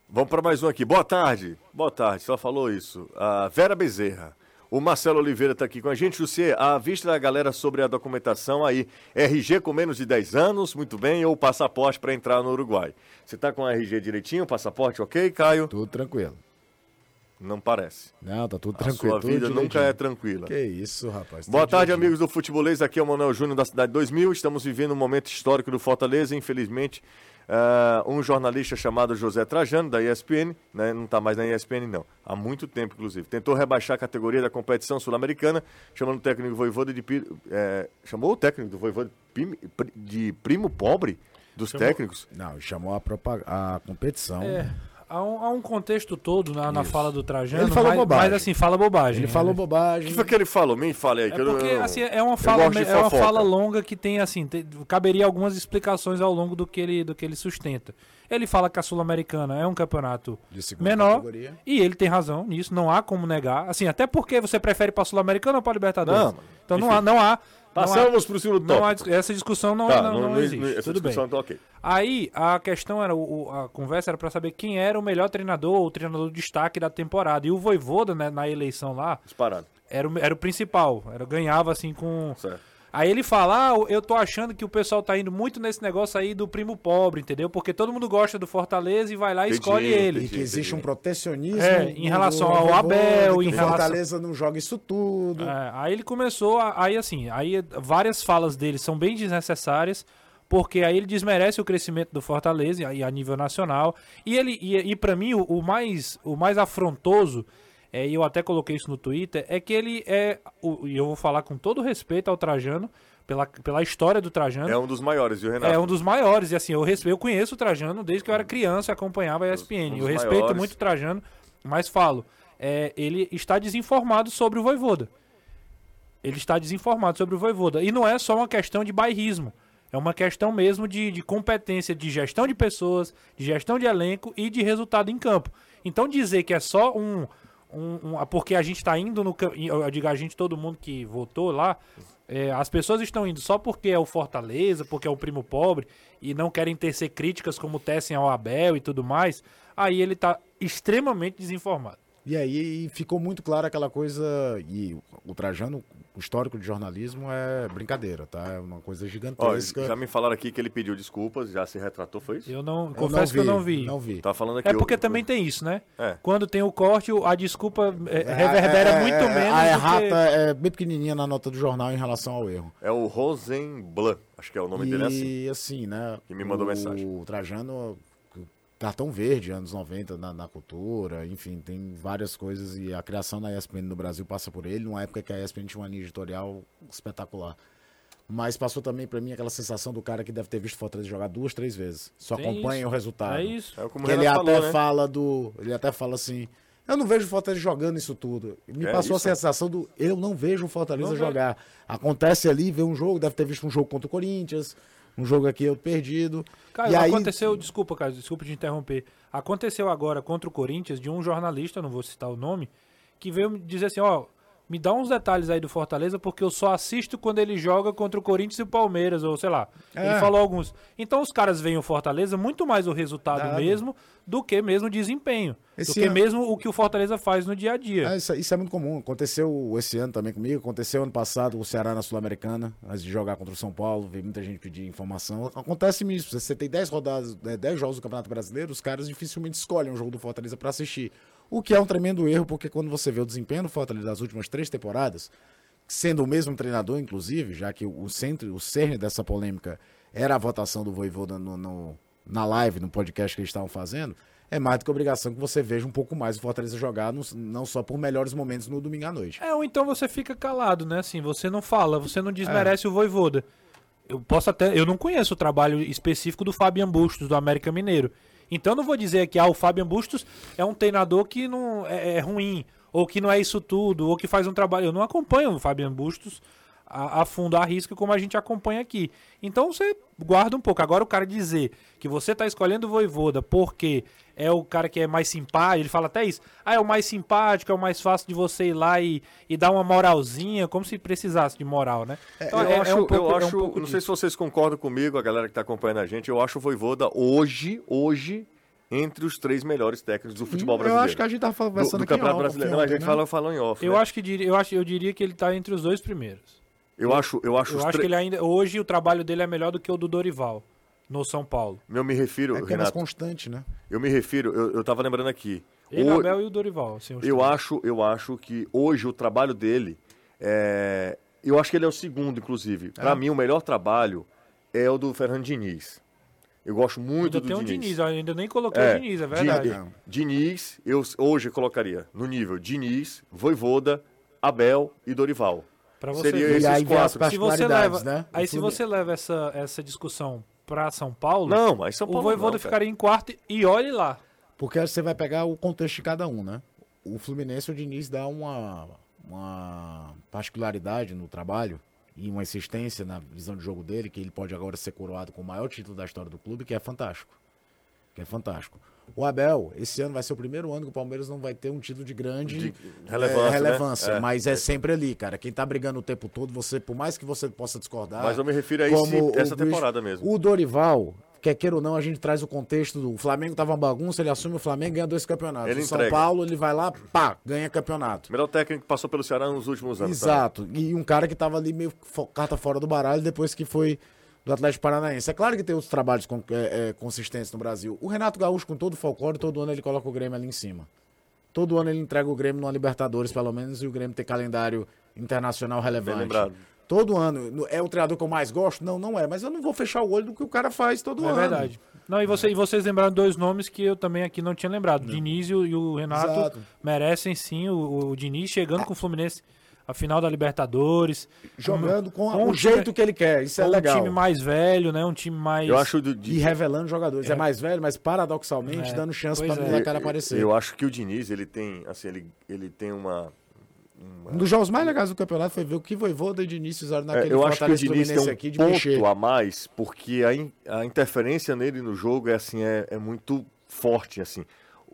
Speaker 1: Vamos para mais um aqui. Boa tarde. Boa tarde, só falou isso. A Vera Bezerra. O Marcelo Oliveira está aqui com a gente. José, a vista da galera sobre a documentação aí. RG com menos de 10 anos, muito bem, ou passaporte para entrar no Uruguai. Você está com a RG direitinho, passaporte ok, Caio?
Speaker 7: Tudo tranquilo.
Speaker 1: Não parece.
Speaker 7: Não, tá tudo
Speaker 1: A
Speaker 7: tranquilo.
Speaker 1: sua
Speaker 7: tudo
Speaker 1: vida nunca
Speaker 7: direitinho.
Speaker 1: é tranquila.
Speaker 7: Que isso, rapaz.
Speaker 1: Boa tarde,
Speaker 7: direitinho.
Speaker 1: amigos do Futebolês. Aqui é o Manuel Júnior da Cidade 2000. Estamos vivendo um momento histórico do Fortaleza. Infelizmente, ah, um jornalista chamado José Trajano, da ESPN, né, não está mais na ESPN, não. Há muito tempo, inclusive. Tentou rebaixar a categoria da competição sul-americana, chamando o técnico do Voivoda de... eh, chamou o técnico do Voivoda de, primo pobre dos técnicos?
Speaker 7: Não, chamou a, a competição.
Speaker 6: É. Há um, há um contexto todo na, na fala do Trajano,
Speaker 7: Ele falou
Speaker 6: mas,
Speaker 7: bobagem.
Speaker 6: mas assim, fala bobagem.
Speaker 7: Ele
Speaker 6: né?
Speaker 7: falou
Speaker 1: O
Speaker 7: bobagem.
Speaker 1: que foi que ele falou? Me fale aí.
Speaker 6: É
Speaker 1: que eu não-
Speaker 6: porque
Speaker 1: eu
Speaker 6: assim, é uma
Speaker 1: eu
Speaker 6: fala,
Speaker 1: gosto de
Speaker 6: é uma fala longa que tem assim, tem- caberia algumas explicações ao longo do que ele, do que ele sustenta. Ele fala que a Sul-Americana é um campeonato menor
Speaker 7: categoria.
Speaker 6: e ele tem razão nisso, não há como negar. Assim, até porque você prefere para Sul-Americana ou para Libertadores?
Speaker 1: Não,
Speaker 6: então
Speaker 1: enfim.
Speaker 6: não há, não há,
Speaker 1: Passamos para o segundo
Speaker 6: não há
Speaker 1: tópico.
Speaker 6: dis- essa discussão não,
Speaker 1: Tá,
Speaker 6: não, não existe.
Speaker 1: essa
Speaker 6: Tudo bem.
Speaker 1: discussão tá ok.
Speaker 6: Aí a questão era, o, a conversa era para saber quem era o melhor treinador, o treinador de destaque da temporada. E o Voivoda, né, na eleição lá,
Speaker 1: Disparado.
Speaker 6: era o, era o principal. Era, ganhava assim com.
Speaker 1: Certo.
Speaker 6: Aí ele fala, ah, eu tô achando que o pessoal tá indo muito nesse negócio aí do primo pobre, entendeu? Porque todo mundo gosta do Fortaleza e vai lá e
Speaker 1: Entendi,
Speaker 6: escolhe ele.
Speaker 7: E que existe um protecionismo.
Speaker 6: É, em relação ao Abel,
Speaker 7: que
Speaker 6: em
Speaker 7: o
Speaker 6: relação-
Speaker 7: Fortaleza não joga isso tudo.
Speaker 6: É, aí ele começou, a- aí assim, aí várias falas dele são bem desnecessárias, porque aí ele desmerece o crescimento do Fortaleza e a, a nível nacional. E ele e, e para mim o, o mais o mais afrontoso, é, e eu até coloquei isso no Twitter, é que ele é, o- e eu vou falar com todo respeito ao Trajano, pela, pela história do Trajano.
Speaker 1: É um dos maiores, viu, Renato?
Speaker 6: É um dos maiores, e assim, eu, respe- eu conheço o Trajano desde que eu era criança e acompanhava a ESPN.
Speaker 1: um
Speaker 6: eu respeito
Speaker 1: maiores.
Speaker 6: muito o Trajano, mas falo, é, ele está desinformado sobre o Voivoda. Ele está desinformado sobre o Voivoda. E não é só uma questão de bairrismo. É uma questão mesmo de, de competência de gestão de pessoas, de gestão de elenco e de resultado em campo. Então dizer que é só um. Um, um- porque a gente está indo no. Eu digo a gente, todo mundo que votou lá. é, as pessoas estão indo só porque é o Fortaleza, porque é o primo pobre, e não querem tecer críticas como tecem ao Abel e tudo mais. Aí ele está extremamente desinformado.
Speaker 7: E aí ficou muito claro aquela coisa. E o Trajano, o histórico de jornalismo é brincadeira, tá? É uma coisa
Speaker 1: Ó,
Speaker 7: gigantesca.
Speaker 1: já me falaram aqui que ele pediu desculpas, já se retratou, foi isso?
Speaker 6: Eu não.
Speaker 7: Eu
Speaker 6: confesso que eu não vi.
Speaker 7: Não vi.
Speaker 1: Tá falando aqui.
Speaker 6: É porque
Speaker 1: eu-
Speaker 6: também tem isso, né?
Speaker 1: É.
Speaker 6: Quando tem o corte, a desculpa é, reverbera
Speaker 7: É,
Speaker 6: muito
Speaker 7: é,
Speaker 6: menos.
Speaker 7: A
Speaker 6: do
Speaker 7: errata
Speaker 6: que...
Speaker 7: é bem pequenininha na nota do jornal em relação ao erro.
Speaker 1: É o Rosenblanc, acho que é o nome dele é assim.
Speaker 7: E assim, né?
Speaker 1: Que me mandou
Speaker 7: o,
Speaker 1: mensagem.
Speaker 7: O Trajano, cartão verde, anos 90 na, na cultura, enfim, tem várias coisas. E a criação da ESPN no Brasil passa por ele, numa época que a ESPN tinha uma linha editorial espetacular. Mas passou também pra mim aquela sensação do cara que deve ter visto o Fortaleza jogar duas, três vezes. Só
Speaker 6: Tem
Speaker 7: acompanha
Speaker 6: isso.
Speaker 7: o resultado.
Speaker 6: É isso.
Speaker 1: É o
Speaker 7: Que ele
Speaker 1: Renato
Speaker 7: até
Speaker 1: falou, né?
Speaker 7: fala do. Ele até fala assim. Eu não vejo o Fortaleza jogando isso tudo. Me
Speaker 1: É
Speaker 7: passou
Speaker 1: isso.
Speaker 7: a sensação do. Eu não vejo o Fortaleza
Speaker 6: Não vejo.
Speaker 7: jogar. Acontece ali, vê um jogo, deve ter visto um jogo contra o Corinthians, um jogo aqui eu perdido.
Speaker 6: Caio,
Speaker 7: e aí,
Speaker 6: aconteceu, desculpa, Caio, desculpa te interromper. Aconteceu agora contra o Corinthians de um jornalista, não vou citar o nome, que veio me dizer assim, ó, me dá uns detalhes aí do Fortaleza, porque eu só assisto quando ele joga contra o Corinthians e o Palmeiras, ou sei lá. Ele
Speaker 7: É.
Speaker 6: falou alguns. Então os caras veem o Fortaleza muito mais o resultado
Speaker 7: Dado.
Speaker 6: mesmo do que mesmo o desempenho.
Speaker 7: Esse
Speaker 6: do que
Speaker 7: ano-
Speaker 6: mesmo o que o Fortaleza faz no dia a dia.
Speaker 7: É, isso, isso é muito comum. Aconteceu esse ano também comigo. Aconteceu ano passado o Ceará na Sul-Americana, antes de jogar contra o São Paulo. Vi muita gente pedir informação. Acontece isso. Você tem 10 rodadas, né, 10 jogos do Campeonato Brasileiro, os caras dificilmente escolhem um jogo do Fortaleza pra assistir. O que é um tremendo erro, porque quando você vê o desempenho do Fortaleza das últimas três temporadas, sendo o mesmo treinador, inclusive, já que o centro, o cerne dessa polêmica era a votação do Voivoda no, no- na live, no podcast que eles estavam fazendo, é mais do que obrigação que você veja um pouco mais o Fortaleza jogar, no- não só por melhores momentos no domingo à noite.
Speaker 6: É, ou então você fica calado, né? Assim, você não fala, você não desmerece o Voivoda. Eu posso até. Eu não conheço o trabalho específico do Fabian Bustos, do América Mineiro. Então não vou dizer que ah, o Fabian Bustos é um treinador que não é, é ruim, ou que não é isso tudo, ou que faz um trabalho. Eu não acompanho o Fabian Bustos a, a fundo, a risco, como a gente acompanha aqui. Então você guarda um pouco. Agora o cara dizer que você tá escolhendo o Voivoda porque é o cara que é mais simpático, ele fala até isso. Ah, é o mais simpático, é o mais fácil de você ir lá e, e dar uma moralzinha, como se precisasse de moral, né? Então,
Speaker 1: eu
Speaker 6: é- é
Speaker 1: acho,
Speaker 6: um pouco-
Speaker 1: eu
Speaker 6: é um
Speaker 1: acho
Speaker 6: pouco
Speaker 1: não sei
Speaker 6: disso.
Speaker 1: se vocês concordam comigo, a galera que está acompanhando a gente, eu acho o Voivoda hoje, hoje, entre os três melhores técnicos do futebol
Speaker 7: eu
Speaker 1: brasileiro.
Speaker 7: acho que a gente
Speaker 1: do,
Speaker 7: conversando
Speaker 1: do
Speaker 7: aqui
Speaker 1: Campeonato
Speaker 7: off,
Speaker 1: Brasileiro. Não, a gente
Speaker 7: né?
Speaker 1: fala, falou em off.
Speaker 6: Eu
Speaker 1: né?
Speaker 6: acho que diria- eu acho, eu diria que ele tá entre os dois primeiros.
Speaker 1: eu acho, eu acho,
Speaker 6: Eu acho
Speaker 1: tre-
Speaker 6: que ele ainda hoje o trabalho dele é melhor do que o do Dorival no São Paulo.
Speaker 1: Eu me refiro,
Speaker 7: É que é mais
Speaker 1: Renato,
Speaker 7: constante, né?
Speaker 1: eu me refiro, eu, eu tava lembrando aqui.
Speaker 6: Ele,
Speaker 1: o-
Speaker 6: Abel e o Dorival, assim,
Speaker 1: eu
Speaker 6: três.
Speaker 1: acho, eu acho que hoje o trabalho dele é, eu acho que ele é o segundo, inclusive. Pra mim o melhor trabalho é o do Fernando Diniz. Eu gosto muito
Speaker 6: Ainda
Speaker 1: do
Speaker 6: tem um
Speaker 1: Diniz.
Speaker 6: Diniz, eu ainda nem coloquei
Speaker 1: É,
Speaker 6: o Diniz, é verdade.
Speaker 1: Diniz, Diniz, eu hoje colocaria no nível Diniz, Voivoda, Abel e Dorival.
Speaker 6: Pra você
Speaker 1: Seria
Speaker 6: ver.
Speaker 1: esses
Speaker 7: E
Speaker 1: quatro.
Speaker 6: se você leva,
Speaker 7: né?
Speaker 6: aí se você leva essa, essa discussão pra São Paulo,
Speaker 1: Não, mas São Paulo
Speaker 6: o Voivoda
Speaker 1: não,
Speaker 6: ficaria em quarto e olhe lá.
Speaker 7: Porque você vai pegar o contexto de cada um, né? O Fluminense, o Diniz dá uma, uma particularidade no trabalho e uma insistência na visão de jogo dele, que ele pode agora ser coroado com o maior título da história do clube, que é fantástico. Que é fantástico. O Abel, esse ano vai ser o primeiro ano que o Palmeiras não vai ter um título de grande
Speaker 1: De relevância,
Speaker 7: é,
Speaker 1: né?
Speaker 7: relevância,
Speaker 1: É.
Speaker 7: mas é sempre ali, cara. Quem tá brigando o tempo todo, você, por mais que você possa discordar.
Speaker 1: Mas eu me refiro a
Speaker 7: como
Speaker 1: esse,
Speaker 7: o
Speaker 1: essa temporada mesmo.
Speaker 7: O Dorival quer queira ou não, a gente traz o contexto do o Flamengo tava uma bagunça, ele assume o Flamengo e ganha dois campeonatos.
Speaker 1: Ele
Speaker 7: o São
Speaker 1: entrega.
Speaker 7: Paulo, ele vai lá, pá, ganha campeonato.
Speaker 1: Melhor técnico que passou pelo Ceará nos últimos anos.
Speaker 7: Exato. E um cara que tava ali meio carta fora do baralho depois que foi do Atlético Paranaense. É claro que tem outros trabalhos com- é, é, consistentes no Brasil. O Renato Gaúcho, com todo o folclore, todo ano ele coloca o Grêmio ali em cima. Todo ano ele entrega o Grêmio numa Libertadores, pelo menos, e o Grêmio tem calendário internacional relevante.
Speaker 1: lembrado.
Speaker 7: Todo ano. No- É o treinador que eu mais gosto? Não, não é. Mas eu não vou fechar o olho do que o cara faz todo
Speaker 6: É
Speaker 7: ano.
Speaker 6: verdade. Não, e, você, e vocês lembraram dois nomes que eu também aqui não tinha lembrado. O Diniz e o, e o Renato
Speaker 7: Exato.
Speaker 6: merecem sim. O, o Diniz chegando com o Fluminense à final da Libertadores.
Speaker 7: Jogando com,
Speaker 6: Com
Speaker 7: o
Speaker 6: um
Speaker 7: jeito
Speaker 6: time-
Speaker 7: que ele quer. Isso é legal.
Speaker 6: um time mais velho, né? Um time mais.
Speaker 1: Eu acho do, de-
Speaker 7: E revelando jogadores. É, mais velho, mas paradoxalmente
Speaker 6: É,
Speaker 7: dando chance
Speaker 6: pois
Speaker 7: pra
Speaker 6: é.
Speaker 7: molecada
Speaker 1: eu,
Speaker 7: aparecer.
Speaker 1: eu acho que o Diniz, ele tem, assim, ele, ele tem uma...
Speaker 7: Um dos jogos mais legais do campeonato foi ver o que Voivoda e Diniz fizeram
Speaker 1: É,
Speaker 7: naquele
Speaker 1: eu acho que o Diniz tem um
Speaker 7: aqui de
Speaker 1: ponto
Speaker 7: mexer.
Speaker 1: a mais, porque a, in- a interferência nele no jogo é assim, é, é muito forte, assim.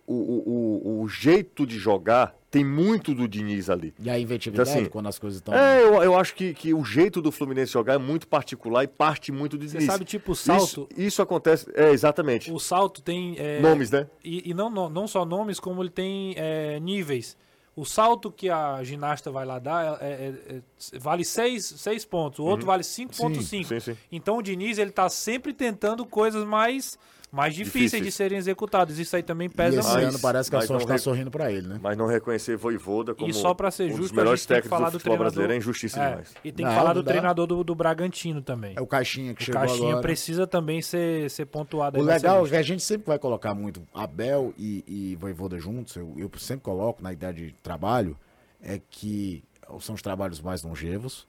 Speaker 1: O, o, o, jeito de jogar tem muito do Diniz ali.
Speaker 7: E a inventividade,
Speaker 1: Então, assim,
Speaker 7: quando as coisas estão...
Speaker 1: É, eu, eu acho que, que o jeito do Fluminense jogar é muito particular e parte muito do
Speaker 6: Você
Speaker 1: Diniz.
Speaker 6: sabe, tipo, o salto.
Speaker 1: Isso, isso acontece, é, exatamente.
Speaker 6: O salto tem. é,
Speaker 1: Nomes, né?
Speaker 6: E, e não, não, não só nomes, como ele tem é, níveis. O salto que a ginasta vai lá dar é- é- é- vale 6 seis pontos, o outro vale 5.5.
Speaker 1: Sim, sim.
Speaker 6: Então o Diniz ele tá sempre tentando coisas mais, mais difíceis,
Speaker 1: Difíceis.
Speaker 6: de serem executadas. Isso aí também
Speaker 7: E
Speaker 6: pesa
Speaker 7: esse
Speaker 6: muito.
Speaker 1: mais.
Speaker 7: ano parece que a
Speaker 1: mas
Speaker 7: sorte
Speaker 1: não
Speaker 7: tá
Speaker 1: re-
Speaker 7: sorrindo pra ele, né?
Speaker 1: Mas não reconhecer Voivoda como
Speaker 6: E só pra ser
Speaker 1: um dos
Speaker 6: justo, a
Speaker 1: melhores
Speaker 6: gente tem que
Speaker 1: técnicos
Speaker 6: falar
Speaker 1: do
Speaker 6: do
Speaker 1: futebol
Speaker 6: treinador.
Speaker 1: brasileiro é injustiça
Speaker 6: É,
Speaker 1: demais.
Speaker 6: e tem
Speaker 7: Não,
Speaker 6: que falar do
Speaker 7: dá.
Speaker 6: treinador do, do Bragantino também.
Speaker 7: É o Caixinha que
Speaker 6: o
Speaker 7: chegou
Speaker 6: Caixinha
Speaker 7: agora.
Speaker 6: precisa também ser, ser pontuado.
Speaker 7: O legal é que a gente sempre vai colocar muito Abel e, e Voivoda juntos, eu, eu sempre coloco na ideia de trabalho, é que são os trabalhos mais longevos,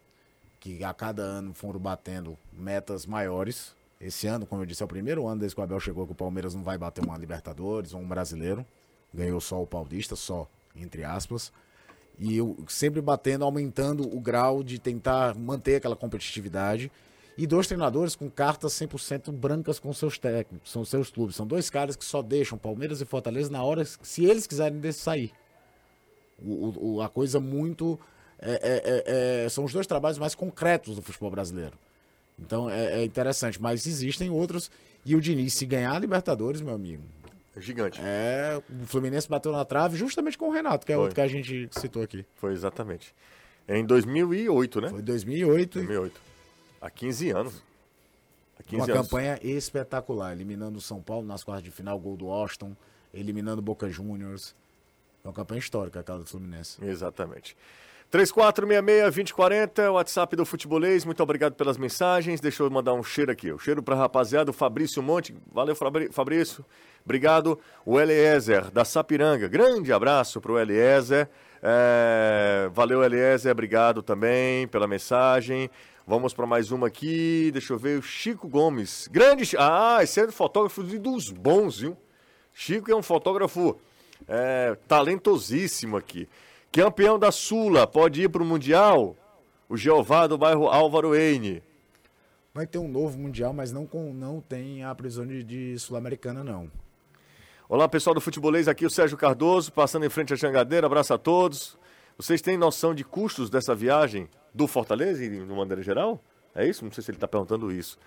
Speaker 7: que a cada ano foram batendo metas maiores. Esse ano, como eu disse, é o primeiro ano desde que o Abel chegou que o Palmeiras não vai bater uma Libertadores ou um brasileiro. Ganhou só o Paulista, só, entre aspas. E eu sempre batendo, aumentando o grau de tentar manter aquela competitividade. E dois treinadores com cartas 100% brancas com seus técnicos, são seus clubes. São dois caras que só deixam Palmeiras e Fortaleza na hora, se eles quiserem sair. O- o- a coisa muito. é- é- é- é- são os dois trabalhos mais concretos do futebol brasileiro. Então é, é interessante. Mas existem outros. E o Diniz, se ganhar a Libertadores, meu amigo,
Speaker 1: É gigante.
Speaker 7: é. O Fluminense bateu na trave justamente com o Renato, que é
Speaker 1: Foi.
Speaker 7: outro que a gente citou aqui.
Speaker 1: Foi exatamente. Em 2008, né?
Speaker 7: Foi 2008.
Speaker 1: 2008. Há 15 anos. Há 15
Speaker 7: Uma
Speaker 1: anos.
Speaker 7: campanha espetacular, eliminando o São Paulo nas quartas de final, gol do Austin, eliminando Boca Juniors. É uma campanha histórica aquela do Fluminense.
Speaker 1: Exatamente. 3466-2040, WhatsApp do Futebolês. Muito obrigado pelas mensagens. Deixa eu mandar um cheiro aqui. O cheiro pra rapaziada, o Fabrício Monte. Valeu, Fabrício. Obrigado. O Eliezer, da Sapiranga. Grande abraço pro Eliezer. É, Valeu, Eliezer. Obrigado também pela mensagem. Vamos para mais uma aqui. Deixa eu ver. O Chico Gomes. Grande. Ah, esse é fotógrafo dos bons, viu? Chico é um fotógrafo é, talentosíssimo aqui. Campeão da Sula, pode ir para o Mundial? O Jeová do bairro Álvaro Eine.
Speaker 7: Vai ter um novo Mundial, mas não, com, não tem a prisão de, de Sul-Americana, não.
Speaker 1: Olá, pessoal do Futebolês, aqui o Sérgio Cardoso, passando em frente à Jangadeira. Abraço a todos. Vocês têm noção de custos dessa viagem do Fortaleza, e de maneira geral? É isso? Não sei se ele está perguntando isso.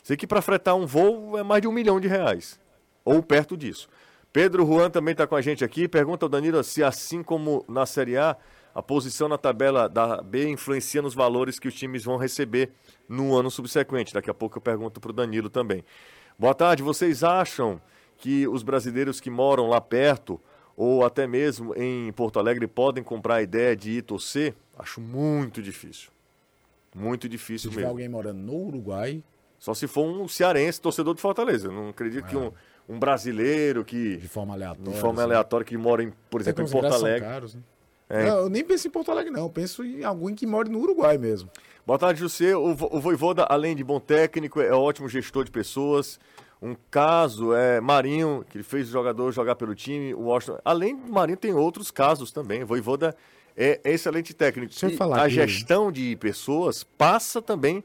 Speaker 1: Sei que para fretar um voo é mais de um milhão de reais. Ou perto disso. Pedro Juan também está com a gente aqui. Pergunta ao Danilo se, assim como na Série A, a posição na tabela da B influencia nos valores que os times vão receber no ano subsequente. Daqui a pouco eu pergunto para o Danilo também. Boa tarde. Vocês acham que os brasileiros que moram lá perto ou até mesmo em Porto Alegre podem comprar a ideia de ir torcer? Acho muito difícil. Muito
Speaker 7: Se
Speaker 1: difícil
Speaker 7: tiver
Speaker 1: mesmo.
Speaker 7: alguém morando no Uruguai,
Speaker 1: Só se for um cearense torcedor de Fortaleza. Eu não acredito que um, um brasileiro que,
Speaker 7: de forma aleatória.
Speaker 1: de forma
Speaker 7: assim.
Speaker 1: aleatória, que mora, em, por exemplo, em Porto Alegre.
Speaker 7: caros, né?
Speaker 1: É.
Speaker 7: Não, eu nem penso em Porto Alegre, não. Eu penso em alguém que mora no Uruguai mesmo.
Speaker 1: Boa tarde, José. O, o Voivoda, além de bom técnico, é ótimo gestor de pessoas. Um caso é Marinho, que ele fez o jogador jogar pelo time. O Washington. Além do Marinho, tem outros casos também. O Voivoda é excelente técnico.
Speaker 7: Deixa eu falar
Speaker 1: a
Speaker 7: aqui.
Speaker 1: gestão de pessoas passa também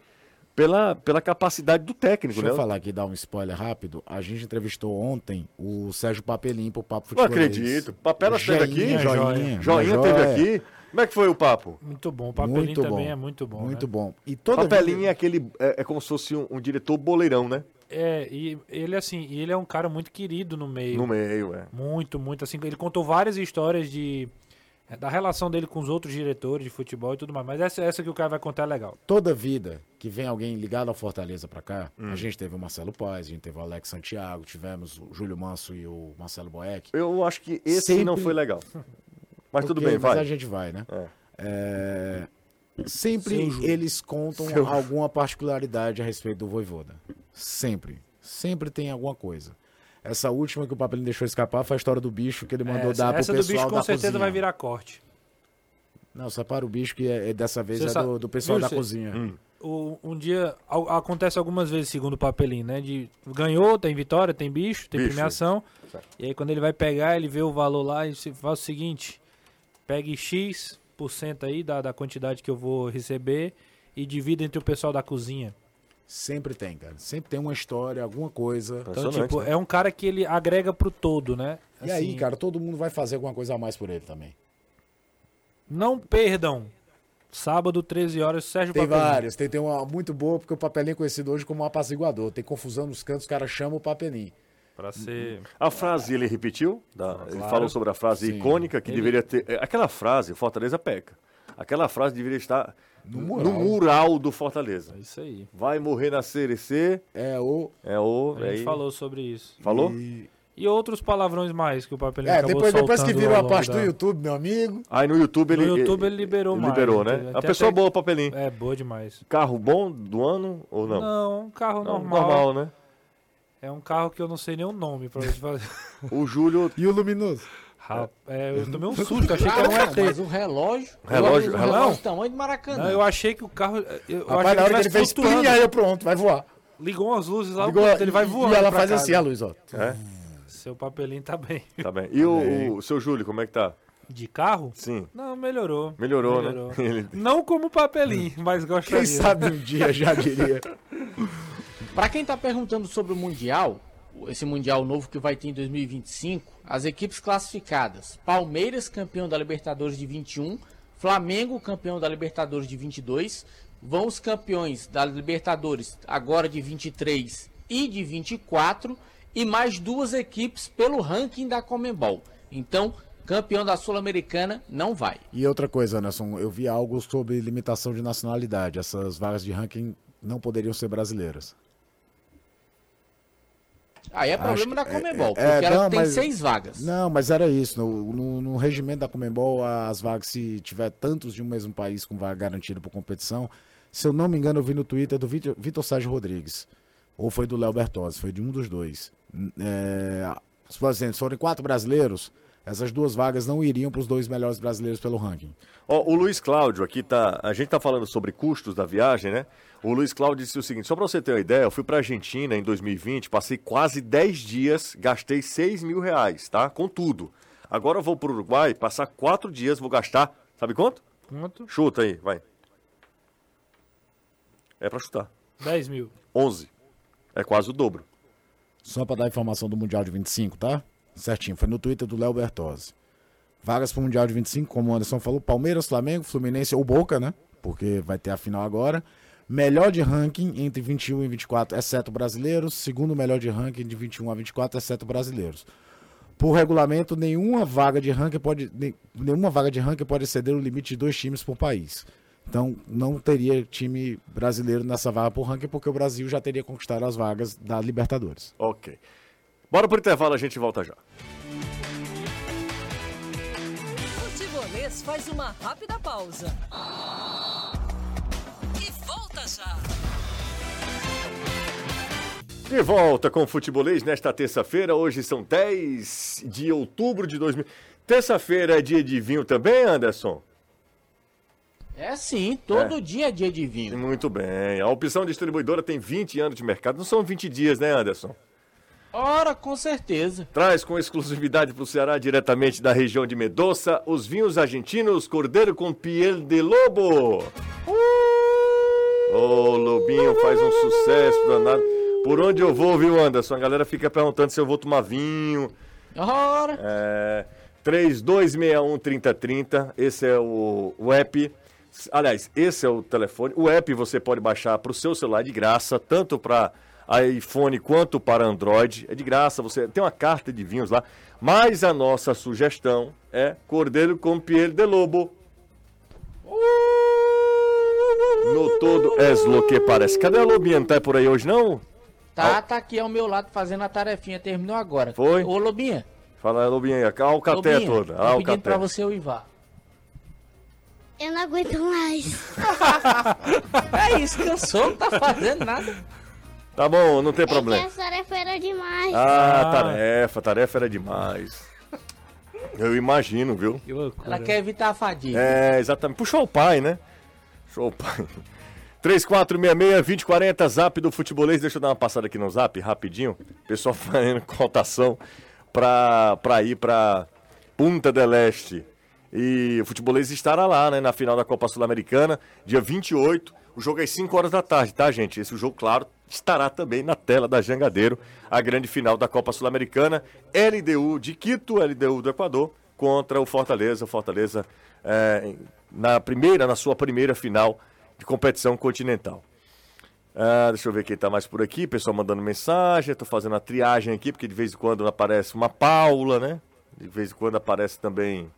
Speaker 1: pela, pela capacidade do técnico,
Speaker 7: Deixa
Speaker 1: né?
Speaker 7: eu falar aqui, dar um spoiler rápido. A gente entrevistou ontem o Sérgio Papelim pro Papo
Speaker 1: Não
Speaker 7: Futebolês.
Speaker 1: acredito. Papela esteve aqui?
Speaker 7: Joinha, Joinha.
Speaker 1: Joinha
Speaker 7: Joia.
Speaker 1: teve aqui. Como é que foi o papo?
Speaker 6: Muito bom. O papelinho
Speaker 7: Muito
Speaker 6: também
Speaker 7: bom.
Speaker 6: é muito bom.
Speaker 7: Muito
Speaker 6: né?
Speaker 7: bom. E toda
Speaker 1: Papelinho é aquele. É, é como se fosse um, um diretor boleirão, né?
Speaker 6: É, e ele assim, e ele é um cara muito querido no meio.
Speaker 1: No meio, é.
Speaker 6: Muito, muito. Assim, ele contou várias histórias de da relação dele com os outros diretores de futebol e tudo mais. Mas essa, essa que o cara vai contar é legal.
Speaker 7: Toda vida que vem alguém ligado ao Fortaleza pra cá, a gente teve o Marcelo Paz, a gente teve o Alex Santiago, tivemos o Júlio Manso e o Marcelo Boeck.
Speaker 1: Eu acho que esse
Speaker 7: Sempre-
Speaker 1: não foi legal. Mas tudo
Speaker 7: Ok,
Speaker 1: bem,
Speaker 7: mas
Speaker 1: vai.
Speaker 7: a gente vai, né?
Speaker 1: É.
Speaker 7: É, Sempre
Speaker 6: Júlio.
Speaker 7: eles contam
Speaker 1: Seu-
Speaker 7: alguma particularidade a respeito do Voivoda. Sempre. Sempre tem alguma coisa. Essa última que o Papelinho deixou escapar foi a história do bicho que ele mandou
Speaker 6: essa
Speaker 7: dar pro
Speaker 6: essa do
Speaker 7: pessoal
Speaker 6: bicho com
Speaker 7: da
Speaker 6: certeza
Speaker 7: cozinha.
Speaker 6: vai virar corte.
Speaker 7: Não, separa o bicho que é, é dessa vez
Speaker 6: Você
Speaker 7: é do, do pessoal
Speaker 6: Viu,
Speaker 7: da cozinha.
Speaker 6: O, um dia al- acontece algumas vezes, segundo o papelinho, né? De ganhou, tem vitória, tem bicho, tem
Speaker 1: Bicho.
Speaker 6: premiação.
Speaker 1: Certo.
Speaker 6: E aí quando ele vai pegar, ele vê o valor lá e se faz o seguinte: pegue X% aí da, da quantidade que eu vou receber e divida entre o pessoal da cozinha.
Speaker 7: Sempre tem, cara. Sempre tem uma história, alguma coisa.
Speaker 6: Então,
Speaker 1: Impressionante,
Speaker 6: tipo,
Speaker 1: né?
Speaker 6: é um cara que ele agrega pro todo, né?
Speaker 7: E aí,
Speaker 6: Assim,
Speaker 7: cara, todo mundo vai fazer alguma coisa a mais por ele também.
Speaker 6: Não perdam. Sábado, 13 horas, Sérgio
Speaker 7: Tem
Speaker 6: Papelinho.
Speaker 7: várias. Tem, tem uma muito boa, porque o papelinho é conhecido hoje como um apaziguador. Tem confusão nos cantos, os caras chamam o papelinho.
Speaker 6: Pra ser.
Speaker 1: A frase ele repetiu, da- ele
Speaker 6: Claro.
Speaker 1: falou sobre a frase
Speaker 7: Sim.
Speaker 1: icônica que
Speaker 6: Ele-
Speaker 1: deveria ter. é, Aquela frase, Fortaleza peca. Aquela frase deveria estar
Speaker 7: No
Speaker 1: no
Speaker 7: mural.
Speaker 1: mural, do Fortaleza.
Speaker 6: É isso aí.
Speaker 1: Vai morrer na CRC,
Speaker 7: É o.
Speaker 1: é o.
Speaker 6: A gente
Speaker 1: aí-
Speaker 6: falou sobre isso.
Speaker 1: Falou?
Speaker 7: E-
Speaker 6: E outros palavrões mais que o Papelinho
Speaker 7: É,
Speaker 6: acabou
Speaker 7: depois, depois que virou a parte
Speaker 6: da-
Speaker 7: do YouTube, meu amigo.
Speaker 1: Aí no YouTube
Speaker 6: No
Speaker 1: ele.
Speaker 6: YouTube ele liberou mais,
Speaker 1: Liberou,
Speaker 6: né?
Speaker 1: A pessoa
Speaker 6: até-
Speaker 1: boa, papelinho.
Speaker 6: É, boa demais.
Speaker 1: Carro bom do ano ou não?
Speaker 6: Não, um carro
Speaker 1: Não,
Speaker 6: normal.
Speaker 1: normal, né?
Speaker 6: É um carro que eu não sei nem o nome pra você fazer. *laughs*
Speaker 1: O Júlio.
Speaker 7: E o luminoso?
Speaker 6: Ra- é, eu tomei um susto, achei que era um ET.
Speaker 3: mas o relógio.
Speaker 1: Relógio-
Speaker 3: o
Speaker 1: relógio-
Speaker 3: relógio tamanho do Maracanã.
Speaker 6: Não, eu achei que o carro. Eu, eu
Speaker 7: Rapaz,
Speaker 6: achei
Speaker 7: na hora que ele fez plim, aí eu pronto, vai voar.
Speaker 6: Ligou umas luzes lá,
Speaker 7: Ligou-
Speaker 6: ele vai voando.
Speaker 7: E ela faz
Speaker 6: casa.
Speaker 7: assim, a luz, ó.
Speaker 1: É?
Speaker 6: Seu papelinho tá bem.
Speaker 1: Tá bem. E o, o seu Júlio, como é que tá?
Speaker 6: De carro?
Speaker 1: Sim.
Speaker 6: Não, melhorou.
Speaker 1: Melhorou, né? Ele-
Speaker 6: Não como papelinho, mas gostaria.
Speaker 7: Quem sabe um dia já diria. *laughs*
Speaker 3: Pra quem tá perguntando sobre o Mundial, esse Mundial novo que vai ter em 2025, as equipes classificadas: Palmeiras, campeão da Libertadores de 21, Flamengo, campeão da Libertadores de 22, vão os campeões da Libertadores agora de 23 e de 24, e mais duas equipes pelo ranking da Comembol. Então, campeão da Sul-Americana não vai.
Speaker 7: E outra coisa, Anderson, eu vi algo sobre limitação de nacionalidade. Essas vagas de ranking não poderiam ser brasileiras.
Speaker 3: Aí é
Speaker 7: Acho
Speaker 3: problema da
Speaker 7: que-
Speaker 3: Comembol,
Speaker 7: é,
Speaker 3: porque
Speaker 7: é,
Speaker 3: ela
Speaker 7: não,
Speaker 3: tem
Speaker 7: mas-
Speaker 3: seis vagas.
Speaker 7: Não, mas era isso. No, no, no regimento da Comembol, as vagas, se tiver tantos de um mesmo país com vaga garantida por competição, se eu não me engano, eu vi no Twitter do Vitor, Vitor Sérgio Rodrigues. Ou foi do Léo Bertozzi, foi de um dos dois. É, se, por exemplo, se forem quatro brasileiros, essas duas vagas não iriam para os dois melhores brasileiros pelo ranking.
Speaker 1: Ó, o Luiz Cláudio aqui tá. A gente tá falando sobre custos da viagem, né? O Luiz Cláudio disse o seguinte: só pra você ter uma ideia, eu fui pra Argentina em 2020, passei quase 10 dias, gastei 6 mil reais, tá? Com tudo. Agora eu vou pro Uruguai, passar 4 dias, vou gastar. Sabe quanto?
Speaker 6: Quanto?
Speaker 1: Chuta aí, vai. É pra chutar.
Speaker 6: 10 mil.
Speaker 1: 11. É quase o dobro.
Speaker 7: Só para dar a informação do Mundial de 25, tá? Certinho, foi no Twitter do Léo Bertozzi. Vagas para o Mundial de 25, como o Anderson falou, Palmeiras, Flamengo, Fluminense ou Boca, né? Porque vai ter a final agora. Melhor de ranking entre 21 e 24, exceto brasileiros. Segundo melhor de ranking de 21 a 24, exceto brasileiros. Por regulamento, nenhuma vaga de ranking pode, nenhuma vaga de ranking pode exceder o limite de dois times por país. Então, não teria time brasileiro nessa vaga por ranking, porque o Brasil já teria conquistado as vagas da Libertadores.
Speaker 1: Ok. Bora pro intervalo, a gente volta já.
Speaker 5: Futebolês faz uma rápida pausa. Volta já.
Speaker 1: De volta com o Futebolês nesta terça-feira. Hoje são 10 de outubro de 2000. Terça-feira é dia de vinho também, Anderson?
Speaker 3: É sim, todo dia é dia de vinho.
Speaker 1: Muito bem. A opção distribuidora tem 20 anos de mercado. Não são 20 dias, né, Anderson?
Speaker 3: Ora, com certeza.
Speaker 1: Traz com exclusividade para o Ceará, diretamente da região de Medoça, os vinhos argentinos Cordeiro com Piel de Lobo. Ô, Lobinho faz um sucesso danado. Por onde eu vou, viu, Anderson? A galera fica perguntando se eu vou tomar vinho.
Speaker 3: Ora,
Speaker 1: É, 3261-3030, esse é o, o app. Aliás, esse é o telefone. O app você pode baixar para o seu celular de graça, tanto para iPhone quanto para Android. É de graça, você tem uma carta de vinhos lá. Mas a nossa sugestão é Cordeiro com Piel de Lobo. No todo é lo que parece. Cadê a Lobinha? Não tá por aí hoje não?
Speaker 3: Tá, tá aqui ao meu lado fazendo a tarefinha, terminou agora.
Speaker 1: Foi?
Speaker 3: Ô, Lobinha.
Speaker 1: Fala aí, Lobinha aí. Olha o caté
Speaker 3: Lobinha,
Speaker 1: toda.
Speaker 3: tô
Speaker 1: Olha o
Speaker 3: pedindo pra você o Ivar.
Speaker 8: Eu não aguento mais. *laughs*
Speaker 3: É isso, cansou, não tá fazendo nada.
Speaker 1: Tá bom, não tem
Speaker 8: É que
Speaker 1: problema.
Speaker 8: a tarefa era demais.
Speaker 1: Ah,
Speaker 6: Ah.
Speaker 1: tarefa, tarefa era demais. Eu imagino, viu?
Speaker 6: Que loucura.
Speaker 3: Ela quer evitar a fadiga.
Speaker 1: É, exatamente. Puxou o pai, né? Pai. *laughs* 3466-2040, zap do futebolês. Deixa eu dar uma passada aqui no zap, rapidinho. Pessoal *laughs* fazendo cotação pra, pra ir pra Punta del Este. E o futebolês estará lá, né, na final da Copa Sul-Americana, dia 28. O jogo é às 5 horas da tarde, tá, gente? Esse jogo, claro, estará também na tela da Jangadeiro, a grande final da Copa Sul-Americana. LDU de Quito, LDU do Equador, contra o Fortaleza. O Fortaleza é, na primeira, na sua primeira final de competição continental. Ah, deixa eu ver quem tá mais por aqui. Pessoal mandando mensagem. Tô fazendo a triagem aqui, porque de vez em quando aparece uma Paula, né? De vez em quando aparece também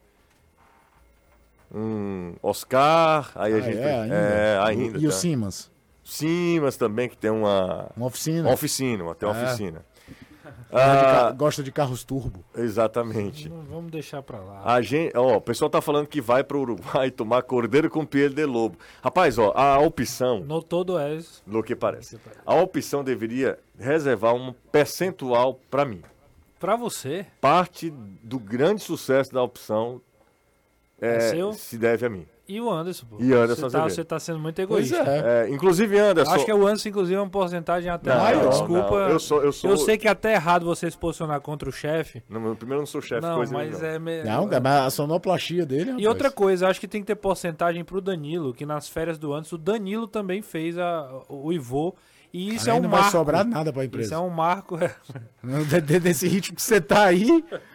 Speaker 1: um Oscar. Aí a
Speaker 7: Ah,
Speaker 1: gente.
Speaker 7: é, ainda.
Speaker 1: É, ainda.
Speaker 7: E o
Speaker 1: tá.
Speaker 7: Simas?
Speaker 1: Simas também, que tem uma,
Speaker 7: Uma oficina.
Speaker 1: uma oficina, tem uma
Speaker 7: É.
Speaker 1: oficina.
Speaker 7: Gosta de ca-
Speaker 1: Ah,
Speaker 7: Gosta de carros turbo.
Speaker 1: exatamente.
Speaker 6: Não, Vamos deixar pra lá.
Speaker 1: A gente, ó, o pessoal tá falando que vai pro Uruguai *laughs* tomar cordeiro com pelo de lobo. Rapaz, ó, a opção,
Speaker 6: No todo é.
Speaker 1: no que parece, a opção deveria reservar um percentual pra mim.
Speaker 6: Pra você,
Speaker 1: Parte do grande sucesso da opção é,
Speaker 6: É seu?
Speaker 1: se deve a mim.
Speaker 6: E o Anderson, pô.
Speaker 1: E Anderson
Speaker 6: você tá, você tá sendo muito
Speaker 7: Pois
Speaker 6: egoísta.
Speaker 7: é.
Speaker 1: É, inclusive, Anderson.
Speaker 6: Acho que o Anderson, inclusive, é uma porcentagem até
Speaker 1: Não,
Speaker 6: maior.
Speaker 1: não,
Speaker 6: Desculpa.
Speaker 1: não. Eu sou- eu sou-
Speaker 6: sei que é até errado você se posicionar contra o chefe.
Speaker 1: Não, primeiro eu não sou chefe,
Speaker 6: Não,
Speaker 1: coisa
Speaker 6: mas
Speaker 1: nenhuma.
Speaker 6: é. me-
Speaker 7: Não, cara, mas a sonoplastia dele,
Speaker 6: E
Speaker 7: rapaz.
Speaker 6: outra coisa, acho que tem que ter porcentagem pro Danilo, que nas férias do Anderson, o Danilo também fez a, o Ivô. E isso
Speaker 7: Aí
Speaker 6: é um
Speaker 7: não
Speaker 6: marco.
Speaker 7: vai sobrar nada pra
Speaker 6: Isso
Speaker 7: empresa.
Speaker 6: é um marco. *laughs*
Speaker 7: De- Desse ritmo que você tá aí.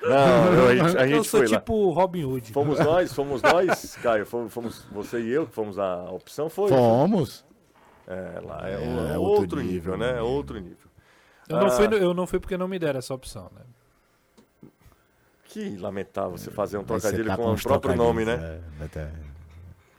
Speaker 1: Não, eu- a gente, a
Speaker 6: eu
Speaker 1: gente
Speaker 6: sou
Speaker 1: foi lá.
Speaker 6: tipo Robin Hood.
Speaker 1: Fomos nós, fomos nós, Caio, fomos, fomos você e eu que fomos a opção, foi?
Speaker 7: Fomos.
Speaker 1: É, lá é,
Speaker 7: É,
Speaker 1: o-
Speaker 7: é
Speaker 1: outro,
Speaker 7: outro
Speaker 1: nível,
Speaker 7: nível,
Speaker 1: né?
Speaker 7: né?
Speaker 1: Outro nível.
Speaker 6: Eu não,
Speaker 1: Ah.
Speaker 6: fui, no- eu não fui porque não me deram essa opção, né?
Speaker 1: Que lamentável você fazer um trocadilho
Speaker 7: tá
Speaker 1: com o
Speaker 7: uns
Speaker 1: próprio nome, né?
Speaker 7: é, ter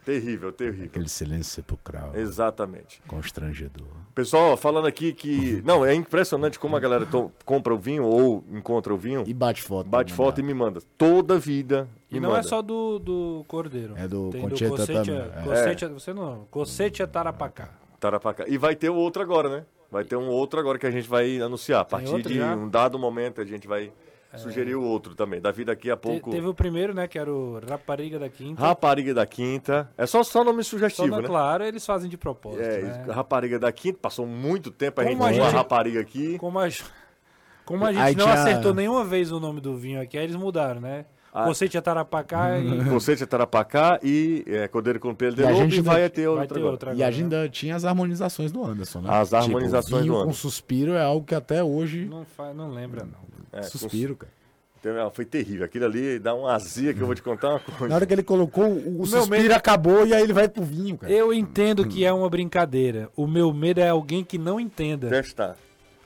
Speaker 1: Terrível, terrível.
Speaker 7: Aquele silêncio sepulcral.
Speaker 1: Exatamente.
Speaker 7: Constrangedor.
Speaker 1: Pessoal, falando aqui que. *laughs* Não, é impressionante como a galera to- compra o vinho ou encontra o vinho,
Speaker 7: E bate foto.
Speaker 1: bate foto e
Speaker 7: mandar.
Speaker 1: me manda. Toda vida.
Speaker 6: E não
Speaker 1: manda.
Speaker 6: é só do, do Cordeiro.
Speaker 7: É do
Speaker 6: Tem
Speaker 7: Concheta
Speaker 6: Cocete,
Speaker 7: também, é.
Speaker 6: Cocete, Você não. Cocete é Tarapacá.
Speaker 1: Tarapacá. E vai ter o outro agora, né? Vai ter um outro agora que a gente vai anunciar. A partir de
Speaker 6: já?
Speaker 1: um dado momento a gente vai sugerir o outro também. Davi daqui a
Speaker 6: Te-
Speaker 1: pouco.
Speaker 6: teve o primeiro, né? Que era o Rapariga da Quinta.
Speaker 1: Rapariga da Quinta. É só, só nome
Speaker 6: Só
Speaker 1: sugestivo,
Speaker 6: não,
Speaker 1: né?
Speaker 6: claro, eles fazem de propósito.
Speaker 1: É,
Speaker 6: né?
Speaker 1: rapariga da Quinta. Passou muito tempo a
Speaker 6: Como
Speaker 1: gente
Speaker 6: a
Speaker 1: com
Speaker 6: gente-
Speaker 1: rapariga aqui.
Speaker 6: Como a, *laughs* como a gente não
Speaker 7: tinha-
Speaker 6: acertou nenhuma vez o nome do vinho aqui, aí eles mudaram, né? Cocete é Tarapacá e *laughs*
Speaker 1: Você de Tarapacá e é, Cordeiro com Pelo de
Speaker 7: E a
Speaker 1: Lobo
Speaker 7: gente
Speaker 1: e vai
Speaker 7: ainda-
Speaker 1: ter
Speaker 6: vai
Speaker 1: outro
Speaker 6: ter
Speaker 1: agora.
Speaker 6: outra
Speaker 7: E
Speaker 6: agora.
Speaker 7: a gente ainda tinha as harmonizações do Anderson, né?
Speaker 1: As harmonizações
Speaker 7: vinho
Speaker 1: do
Speaker 7: com
Speaker 1: Anderson.
Speaker 7: suspiro é algo que até hoje.
Speaker 6: Não, fa- não lembra, não.
Speaker 1: É,
Speaker 7: suspiro, cara.
Speaker 1: com- Então, Foi terrível. Aquilo ali dá uma azia que eu vou te contar uma coisa.
Speaker 7: Na hora que ele colocou, o,
Speaker 6: meu
Speaker 7: suspiro
Speaker 6: medo-
Speaker 7: acabou e aí ele vai pro vinho, cara.
Speaker 6: Eu entendo que é uma brincadeira. O meu medo é alguém que não entenda.
Speaker 1: Testar.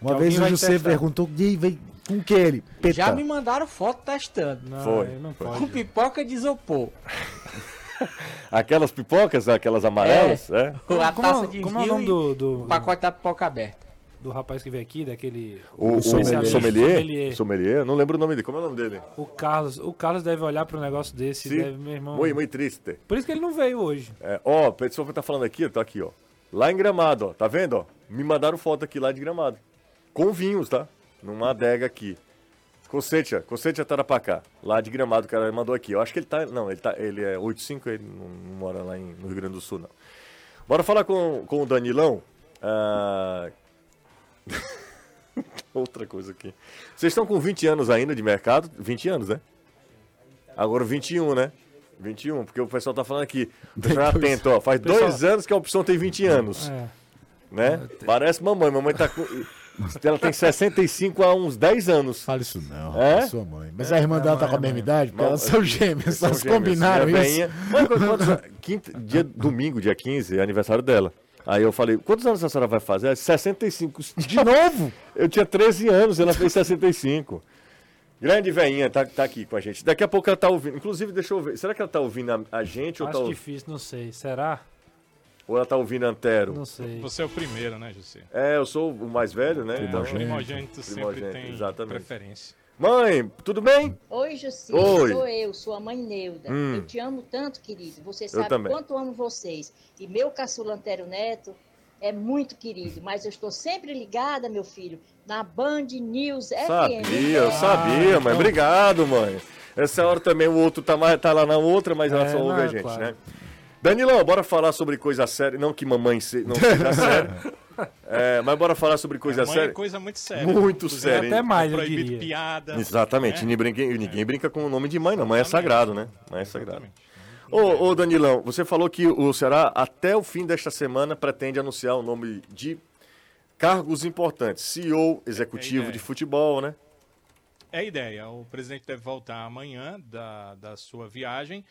Speaker 7: Uma vez o José
Speaker 6: testar.
Speaker 7: perguntou, e aí, vai com que ele? Peta.
Speaker 3: Já me mandaram foto testando.
Speaker 6: Não,
Speaker 1: Foi,
Speaker 6: não
Speaker 1: foi.
Speaker 3: Com pipoca de isopor. *laughs*
Speaker 1: Aquelas pipocas, aquelas amarelas, é?
Speaker 3: a
Speaker 6: Como,
Speaker 3: taça de
Speaker 6: como é o
Speaker 3: vinho
Speaker 6: nome
Speaker 3: e
Speaker 6: do, do,
Speaker 3: o pacote da pipoca aberta.
Speaker 6: Do rapaz que veio aqui, daquele.
Speaker 1: O, o
Speaker 6: sommelier.
Speaker 1: sommelier.
Speaker 6: Sommelier.
Speaker 1: Sommelier. Não lembro o nome dele. Como é o nome dele?
Speaker 6: O Carlos. O Carlos deve olhar para um negócio desse.
Speaker 1: Sim.
Speaker 6: Deve, meu irmão.
Speaker 1: Muito, muito triste.
Speaker 6: Por isso que ele não veio hoje.
Speaker 1: É, ó, o pessoal que tá falando aqui, tá aqui, ó. Lá em Gramado, ó. Tá vendo, ó? Me mandaram foto aqui lá de Gramado. Com vinhos, tá? Numa adega aqui. Cocetia, Cocetia Tarapacá. Lá de Gramado, o cara mandou aqui. Eu acho que ele tá. Não, ele, tá, ele é 85, ele não, não mora lá em- no Rio Grande do Sul, não. Bora falar com, com o Danilão. Ah, *laughs* Outra coisa aqui. Vocês estão com 20 anos ainda de mercado? 20 anos, né? Agora 21, né? 21, porque o pessoal tá falando aqui. Deixa eu atento, ó. Faz
Speaker 6: Pessoal-
Speaker 1: dois anos que a opção tem 20 anos,
Speaker 6: É.
Speaker 1: né? Parece mamãe. Mamãe tá com. Ela tem 65 há uns 10 anos.
Speaker 7: Fala isso não,
Speaker 1: É?
Speaker 7: sua mãe. Mas a irmã dela tá com a mesma idade? Porque elas são gêmeas,
Speaker 1: São
Speaker 7: elas
Speaker 1: gêmeas.
Speaker 7: combinaram isso.
Speaker 1: Mãe, quantos- quinta, dia, domingo, dia 15, é aniversário dela. Aí eu falei, quantos anos a senhora vai fazer? Ela, 65. De novo? Eu tinha 13 anos, ela fez 65. Grande veinha, tá, tá aqui com a gente. Daqui a pouco ela tá ouvindo. Inclusive, deixa eu ver. Será que ela tá ouvindo a, a gente ou, tá,
Speaker 6: Acho
Speaker 1: ou-
Speaker 6: difícil, não sei. Será?
Speaker 1: ou ela tá ouvindo a Antero?
Speaker 6: Não sei.
Speaker 4: Você é o primeiro, né, José?
Speaker 1: É, eu sou o mais velho, né?
Speaker 4: É,
Speaker 1: Então-
Speaker 4: o primogênito sempre
Speaker 1: Primogênito,
Speaker 4: tem
Speaker 1: exatamente.
Speaker 4: preferência.
Speaker 1: Mãe, tudo bem?
Speaker 9: Oi, Jussi,
Speaker 1: Oi.
Speaker 9: sou eu, sua mãe Neuda.
Speaker 1: Hum.
Speaker 9: Eu te amo tanto, querido. Você sabe quanto amo vocês. E meu caçula Antero Neto é muito querido, mas eu estou sempre ligada, meu filho, na Band News FM.
Speaker 1: Sabia, eu sabia,
Speaker 6: Ah,
Speaker 1: mãe.
Speaker 6: então.
Speaker 1: Obrigado, mãe. Essa hora também o outro tá, mais, tá lá na outra, mas ela
Speaker 6: É,
Speaker 1: só ouve
Speaker 6: não,
Speaker 1: a gente,
Speaker 6: claro.
Speaker 1: né? Danilão, bora falar sobre coisa séria. Não que mamãe se, não seja *laughs* séria. *laughs* É, mas bora falar sobre coisa
Speaker 4: Mãe é
Speaker 1: séria.
Speaker 4: coisa muito séria.
Speaker 1: Muito séria?
Speaker 6: Até mais, eu
Speaker 4: proibido
Speaker 6: diria.
Speaker 4: piada.
Speaker 1: Exatamente.
Speaker 4: né?
Speaker 1: Ninguém, ninguém brinca com o nome de mãe, não. Mãe é sagrado, né? Mãe é sagrado. Ô, ô, Danilão, você falou que o Ceará, até o fim desta semana, pretende anunciar o nome de cargos importantes. CEO, executivo
Speaker 4: ideia.
Speaker 1: de futebol, né?
Speaker 4: É a ideia. O presidente deve voltar amanhã da, da sua viagem.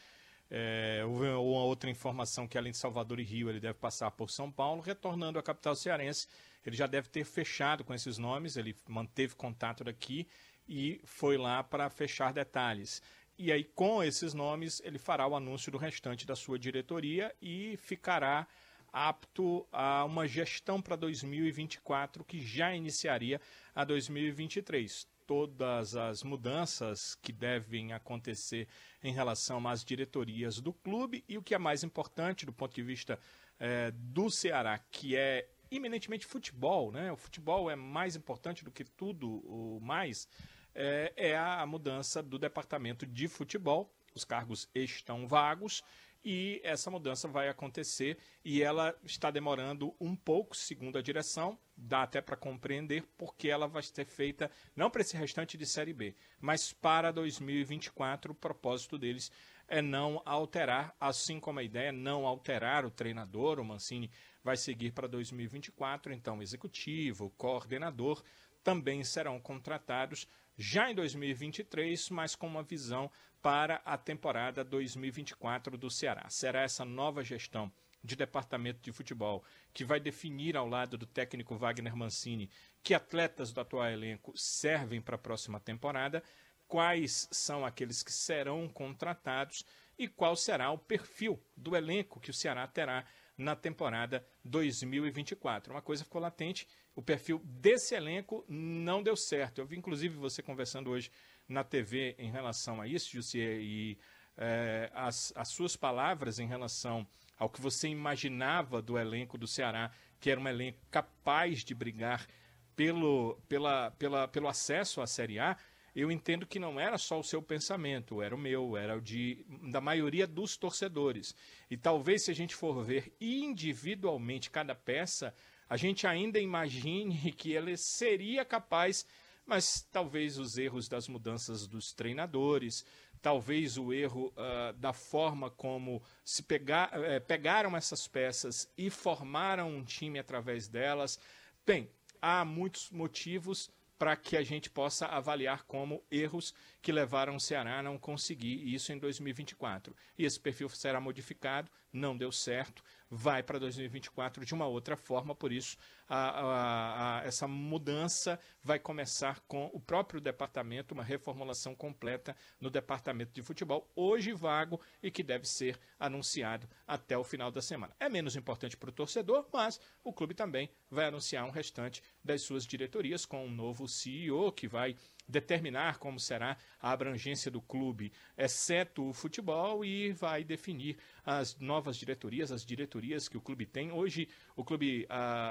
Speaker 4: É, houve uma outra informação que, além de Salvador e Rio, ele deve passar por São Paulo, retornando à capital cearense. Ele já deve ter fechado com esses nomes, ele manteve contato daqui e foi lá para fechar detalhes. E aí, com esses nomes, ele fará o anúncio do restante da sua diretoria e ficará apto a uma gestão para 2024 que já iniciaria a 2023. Todas as mudanças que devem acontecer em relação às diretorias do clube e o que é mais importante do ponto de vista eh, do Ceará, que é eminentemente futebol, né? O futebol é mais importante do que tudo o mais, é, é a mudança do departamento de futebol. Os cargos estão vagos e essa mudança vai acontecer e ela está demorando um pouco, segundo a direção. Dá até para compreender porque ela vai ser feita não para esse restante de Série B, mas para 2024. O propósito deles é não alterar, assim como a ideia é não alterar o treinador. O Mancini vai seguir para 2024, então executivo, coordenador também serão contratados já em 2023, mas com uma visão para a temporada 2024 do Ceará. Será essa nova gestão de departamento de futebol que vai definir ao lado do técnico Wagner Mancini que atletas do atual elenco servem para a próxima temporada, quais são aqueles que serão contratados e qual será o perfil do elenco que o Ceará terá na temporada 2024. Uma coisa ficou latente, o perfil desse elenco não deu certo. Eu vi inclusive você conversando hoje na TV em relação a isso, Jussier, e eh, as, as suas palavras em relação ao que você imaginava do elenco do Ceará, que era um elenco capaz de brigar pelo, pela, pela, pelo acesso à Série A, eu entendo que não era só o seu pensamento, era o meu, era o de, da maioria dos torcedores. E talvez se a gente for ver individualmente cada peça, a gente ainda imagine *laughs* que ele seria capaz, mas talvez os erros das mudanças dos treinadores, talvez o erro ah, da forma como se pegar, eh, pegaram essas peças e formaram um time através delas. Bem, há muitos motivos para que a gente possa avaliar como erros que levaram o Ceará a não conseguir isso em 2024. E esse perfil será modificado, não deu certo, vai para 2024 de uma outra forma, por isso a- a- a- essa mudança vai começar com o próprio departamento, uma reformulação completa no departamento de futebol, hoje vago e que deve ser anunciado até o final da semana. É menos importante para o torcedor, mas o clube também vai anunciar um restante das suas diretorias com um novo CEO que vai determinar como será a abrangência do clube, exceto o futebol, e vai definir as novas diretorias, as diretorias que o clube tem. Hoje, o clube,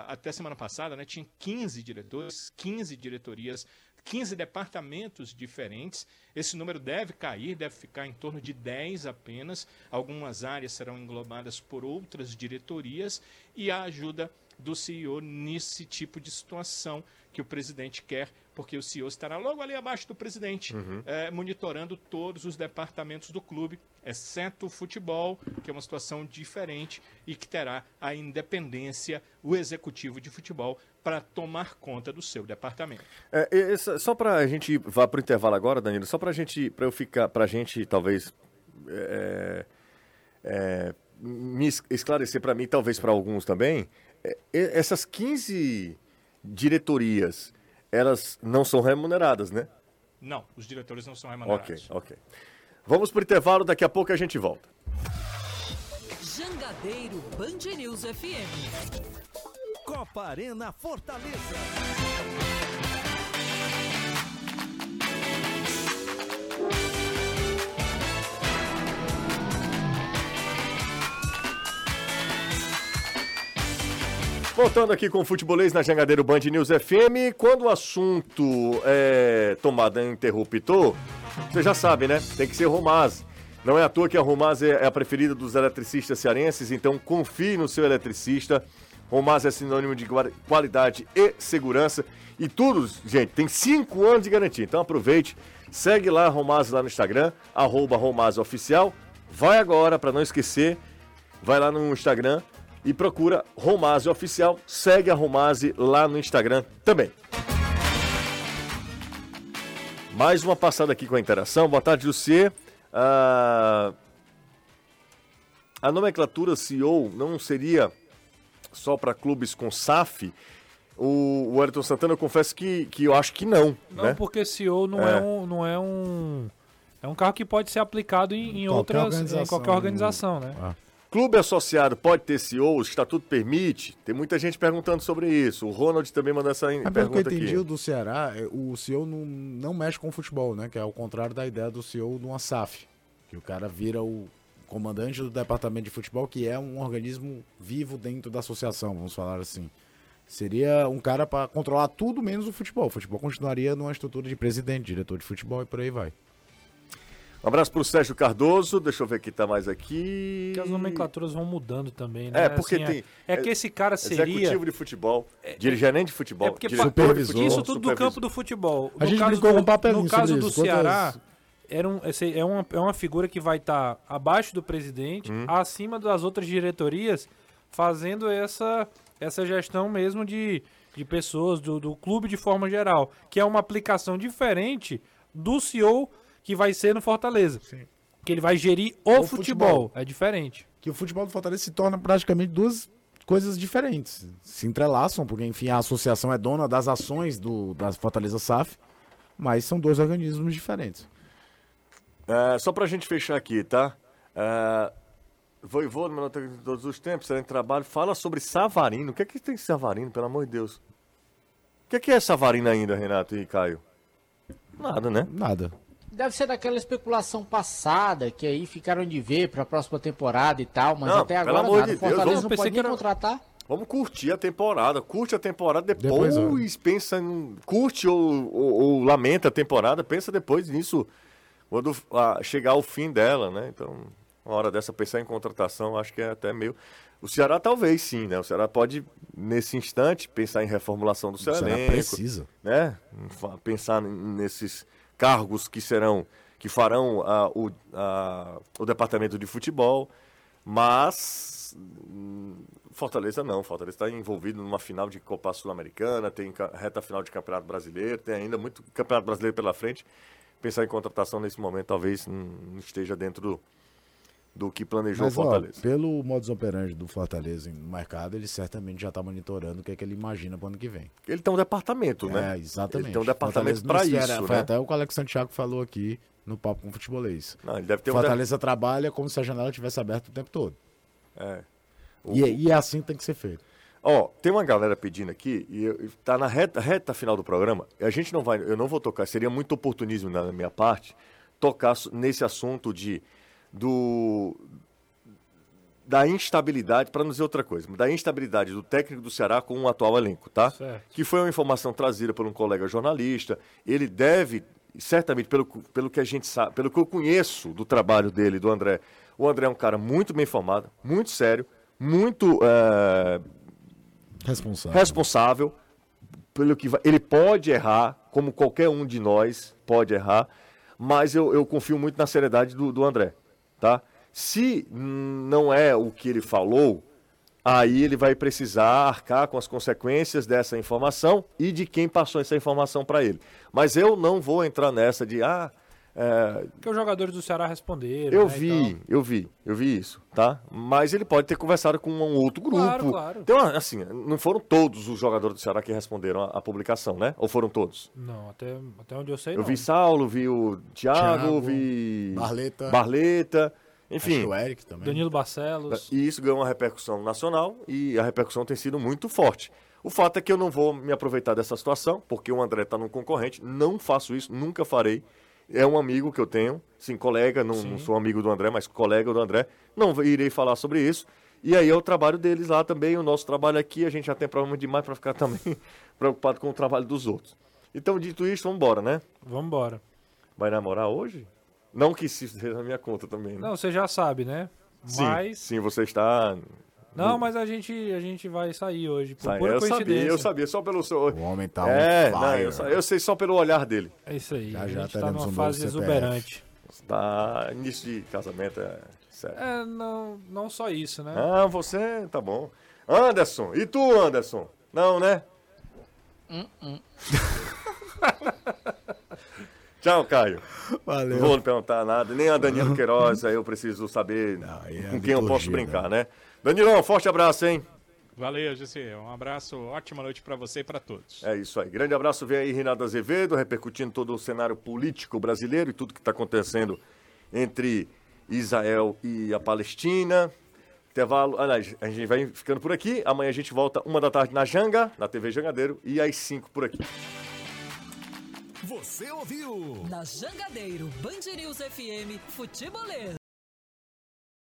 Speaker 4: até semana passada, né, tinha 15 diretores, 15 diretorias, 15 departamentos diferentes. Esse número deve cair, deve ficar em torno de 10 apenas. Algumas áreas serão englobadas por outras diretorias e a ajuda do CEO nesse tipo de situação que o presidente quer, porque o CEO estará logo ali abaixo do presidente, eh, monitorando todos os departamentos do clube, exceto o futebol, que é uma situação diferente e que terá a independência, o executivo de futebol, para tomar conta do seu departamento.
Speaker 1: É, essa- só pra gente ir- vá pro intervalo agora, Danilo, só pra gente, pra eu ficar, pra gente talvez é, é, me es- esclarecer pra mim, talvez pra alguns também, é, é, essas 15 diretorias, elas não são remuneradas, né?
Speaker 4: Não, os diretores não são
Speaker 1: Ok,
Speaker 4: remunerados.
Speaker 1: ok. Vamos pro intervalo, daqui a pouco a gente volta.
Speaker 5: Jangadeiro Band News FM.
Speaker 10: Copa Arena Fortaleza.
Speaker 1: Voltando aqui com o Futebolês na Jangadeiro Band News FM, quando o assunto é tomada interruptor, você já sabe, né? Tem que ser Romaz. Não é à toa que a Romaz é a preferida dos eletricistas cearenses, então confie no seu eletricista. Romaz é sinônimo de qualidade e segurança. E tudo, gente, tem cinco anos de garantia. Então aproveite, segue lá a Romaz lá no Instagram, arroba Romaz Oficial. Vai agora, para não esquecer, vai lá no Instagram e procura Romase Oficial. Segue a Romase lá no Instagram também. Mais uma passada aqui com a interação. Boa tarde, Lucier. Ah, a nomenclatura CEO não seria só para clubes com SAF? O, o Ayrton Santana, eu confesso que, que eu acho que não.
Speaker 6: Não,
Speaker 1: né?
Speaker 6: porque CEO não
Speaker 1: É.
Speaker 6: é. um. Não é um. É um carro que pode ser aplicado em, em
Speaker 7: Qualquer
Speaker 6: outras. Em
Speaker 7: organização.
Speaker 6: qualquer organização, né?
Speaker 7: Ah.
Speaker 1: Clube associado pode ter CEO, o estatuto permite? Tem muita gente perguntando sobre isso. O Ronald também mandou essa
Speaker 7: É pelo que eu
Speaker 1: pergunta
Speaker 7: entendi,
Speaker 1: aqui.
Speaker 7: do Ceará, é, o CEO não, não mexe com o futebol, né? Que é ao contrário da ideia do CEO de uma SAF. Que o cara vira o comandante do departamento de futebol, que é um organismo vivo dentro da associação, vamos falar assim. Seria um cara para controlar tudo menos o futebol. O futebol continuaria numa estrutura de presidente, diretor de futebol e por aí vai.
Speaker 1: Um abraço pro Sérgio Cardoso. Deixa eu ver quem tá mais aqui.
Speaker 6: Porque as nomenclaturas vão mudando também, né?
Speaker 1: É, porque
Speaker 6: Assim,
Speaker 1: tem.
Speaker 6: É, é que esse cara seria.
Speaker 1: Executivo de futebol, dirigente de futebol,
Speaker 6: É porque
Speaker 7: supervisor,
Speaker 1: futebol,
Speaker 6: Isso tudo do
Speaker 1: supervisor.
Speaker 6: campo do futebol.
Speaker 7: A
Speaker 6: no
Speaker 7: gente
Speaker 6: caso
Speaker 7: brincou
Speaker 6: do,
Speaker 7: com um papelinho
Speaker 6: No caso
Speaker 7: sobre
Speaker 6: do.
Speaker 7: Quantas-
Speaker 6: Ceará, era um, é, uma, é uma figura que vai estar abaixo do presidente,
Speaker 1: Hum.
Speaker 6: acima das outras diretorias, fazendo essa, essa gestão mesmo de, de pessoas, do, do clube de forma geral. Que é uma aplicação diferente do CEO que vai ser no Fortaleza. Que ele vai gerir o,
Speaker 7: O
Speaker 6: futebol.
Speaker 7: futebol.
Speaker 6: É diferente.
Speaker 7: que o futebol do Fortaleza se torna praticamente duas coisas diferentes. Se entrelaçam, porque, enfim, a associação é dona das ações do, da Fortaleza SAF, mas são dois organismos diferentes.
Speaker 1: É, só pra gente fechar aqui, tá? É, Voivô, no de todos os tempos, será em trabalho, fala sobre Savarino. O que é que tem Savarino, pelo amor de Deus? O que é, que é Savarino ainda, Renato e Caio? Nada, né?
Speaker 7: Nada.
Speaker 3: Deve ser daquela especulação passada que aí ficaram de ver pra próxima temporada e tal, mas
Speaker 1: Não,
Speaker 3: até agora nada.
Speaker 1: de
Speaker 3: O
Speaker 1: Deus,
Speaker 3: Fortaleza
Speaker 1: vamos-
Speaker 3: não pode nem
Speaker 6: era-
Speaker 3: contratar.
Speaker 1: Vamos curtir a temporada. Curte a temporada depois,
Speaker 7: Depois,
Speaker 1: pensa em. Curte ou, ou- ou lamenta a temporada, pensa depois nisso quando ah, chegar ao fim dela, né? Então, uma hora dessa pensar em contratação, acho que é até meio. O Ceará talvez sim, né? O Ceará pode, nesse instante, pensar em reformulação do seu
Speaker 7: O Ceará
Speaker 1: elenco.
Speaker 7: precisa.
Speaker 1: Né? Pensar nesses cargos que serão, que farão ah, o, ah, o departamento de futebol, mas hum, Fortaleza não. Fortaleza está envolvido numa final de Copa Sul-Americana, tem reta final de Campeonato Brasileiro, tem ainda muito Campeonato Brasileiro pela frente. Pensar em contratação nesse momento talvez hum, não esteja dentro do, do que planejou o
Speaker 7: Mas, ó,
Speaker 1: Fortaleza.
Speaker 7: pelo modus operandi do Fortaleza no mercado, ele certamente já está monitorando o que, é que ele imagina para o ano que vem.
Speaker 1: Ele tem um departamento, né?
Speaker 7: É, exatamente.
Speaker 1: Ele tem um departamento para isso,
Speaker 7: Foi
Speaker 1: né?
Speaker 7: até o que o Alex Santiago falou aqui no Papo com o Futebolês.
Speaker 1: Não, ele deve ter um
Speaker 7: Fortaleza trabalha como se a janela tivesse aberta o tempo todo.
Speaker 1: É.
Speaker 7: E, e é assim que tem que ser feito.
Speaker 1: Ó, tem uma galera pedindo aqui, e eu- e tá na reta, reta final do programa, e a gente não vai, eu não vou tocar, seria muito oportunismo na minha parte, tocar nesse assunto de, do, da instabilidade, para não dizer outra coisa, da instabilidade do técnico do Ceará com o atual elenco, tá?
Speaker 6: Certo.
Speaker 1: Que foi uma informação trazida por um colega jornalista, ele deve, certamente, pelo, pelo que a gente sabe, pelo que eu conheço do trabalho dele, do André, o André é um cara muito bem informado, muito sério, muito... eh,
Speaker 7: Responsável.
Speaker 1: responsável pelo que vai- ele pode errar, como qualquer um de nós pode errar, mas eu, eu confio muito na seriedade do, do André, tá? Se não é o que ele falou, aí ele vai precisar arcar com as consequências dessa informação e de quem passou essa informação para ele. Mas eu não vou entrar nessa de ah, É,
Speaker 6: Porque os jogadores do Ceará responderam.
Speaker 1: eu
Speaker 6: né,
Speaker 1: vi,
Speaker 6: tal.
Speaker 1: eu vi, eu vi isso, tá? Mas ele pode ter conversado com um outro grupo.
Speaker 6: Claro, claro.
Speaker 1: Então, assim, não foram todos os jogadores do Ceará que responderam a, a publicação, né? Ou foram todos?
Speaker 6: Não, até, até onde eu sei,
Speaker 1: Eu
Speaker 6: não.
Speaker 1: vi Saulo, vi o Thiago,
Speaker 7: Thiago,
Speaker 1: vi
Speaker 7: Barleta.
Speaker 1: Barleta, enfim.
Speaker 7: Acho que o Eric também.
Speaker 6: Danilo Barcelos.
Speaker 1: E isso ganhou uma repercussão nacional e a repercussão tem sido muito forte. O fato é que eu não vou me aproveitar dessa situação, porque o André está num concorrente, não faço isso, nunca farei. É um amigo que eu tenho, sim, colega, não, não sou amigo do André, mas colega do André. Não irei falar sobre isso. E aí é o trabalho deles lá também, o nosso trabalho aqui, a gente já tem problema demais para ficar *laughs* também preocupado com o trabalho dos outros. Então, dito isso, vamos embora, né?
Speaker 6: Vamos embora.
Speaker 1: Vai namorar hoje? Não que isso seja na minha conta também, né?
Speaker 6: Não, você já sabe, né?
Speaker 1: sim,
Speaker 6: Mas.
Speaker 1: sim, você está
Speaker 6: Não, mas a gente, a gente vai sair hoje. Por
Speaker 1: Sai,
Speaker 6: pura
Speaker 1: eu sabia, eu sabia, só pelo seu.
Speaker 7: O homem tá
Speaker 1: É,
Speaker 7: on
Speaker 1: não, eu, sa- eu sei só pelo olhar dele.
Speaker 6: É isso aí.
Speaker 7: Já,
Speaker 6: a
Speaker 7: já
Speaker 6: gente tá
Speaker 7: teremos
Speaker 6: numa
Speaker 7: um
Speaker 6: fase
Speaker 7: CPF.
Speaker 6: exuberante.
Speaker 1: Tá, início de casamento é sério.
Speaker 6: É, não, não só isso, né?
Speaker 1: Ah, você, tá bom. Anderson, e tu, Anderson? Não, né? *laughs* Tchau, Caio.
Speaker 7: Valeu.
Speaker 1: Não vou lhe perguntar nada, nem a Danilo Queiroz, aí eu preciso saber
Speaker 7: aí é
Speaker 1: com quem eu posso brincar, né? Danilão, forte abraço, hein?
Speaker 4: Valeu, Gisele. Um abraço, ótima noite para você e para todos.
Speaker 1: É isso aí. Grande abraço, vem aí Renato Azevedo, repercutindo todo o cenário político brasileiro e tudo que está acontecendo entre Israel e a Palestina. Intervalo. Aliás, a gente vai ficando por aqui. Amanhã a gente volta uma da tarde na Janga, na TV Jangadeiro, e às cinco por aqui.
Speaker 10: Você ouviu?
Speaker 5: Na Jangadeiro, Band News FM, Futebolês.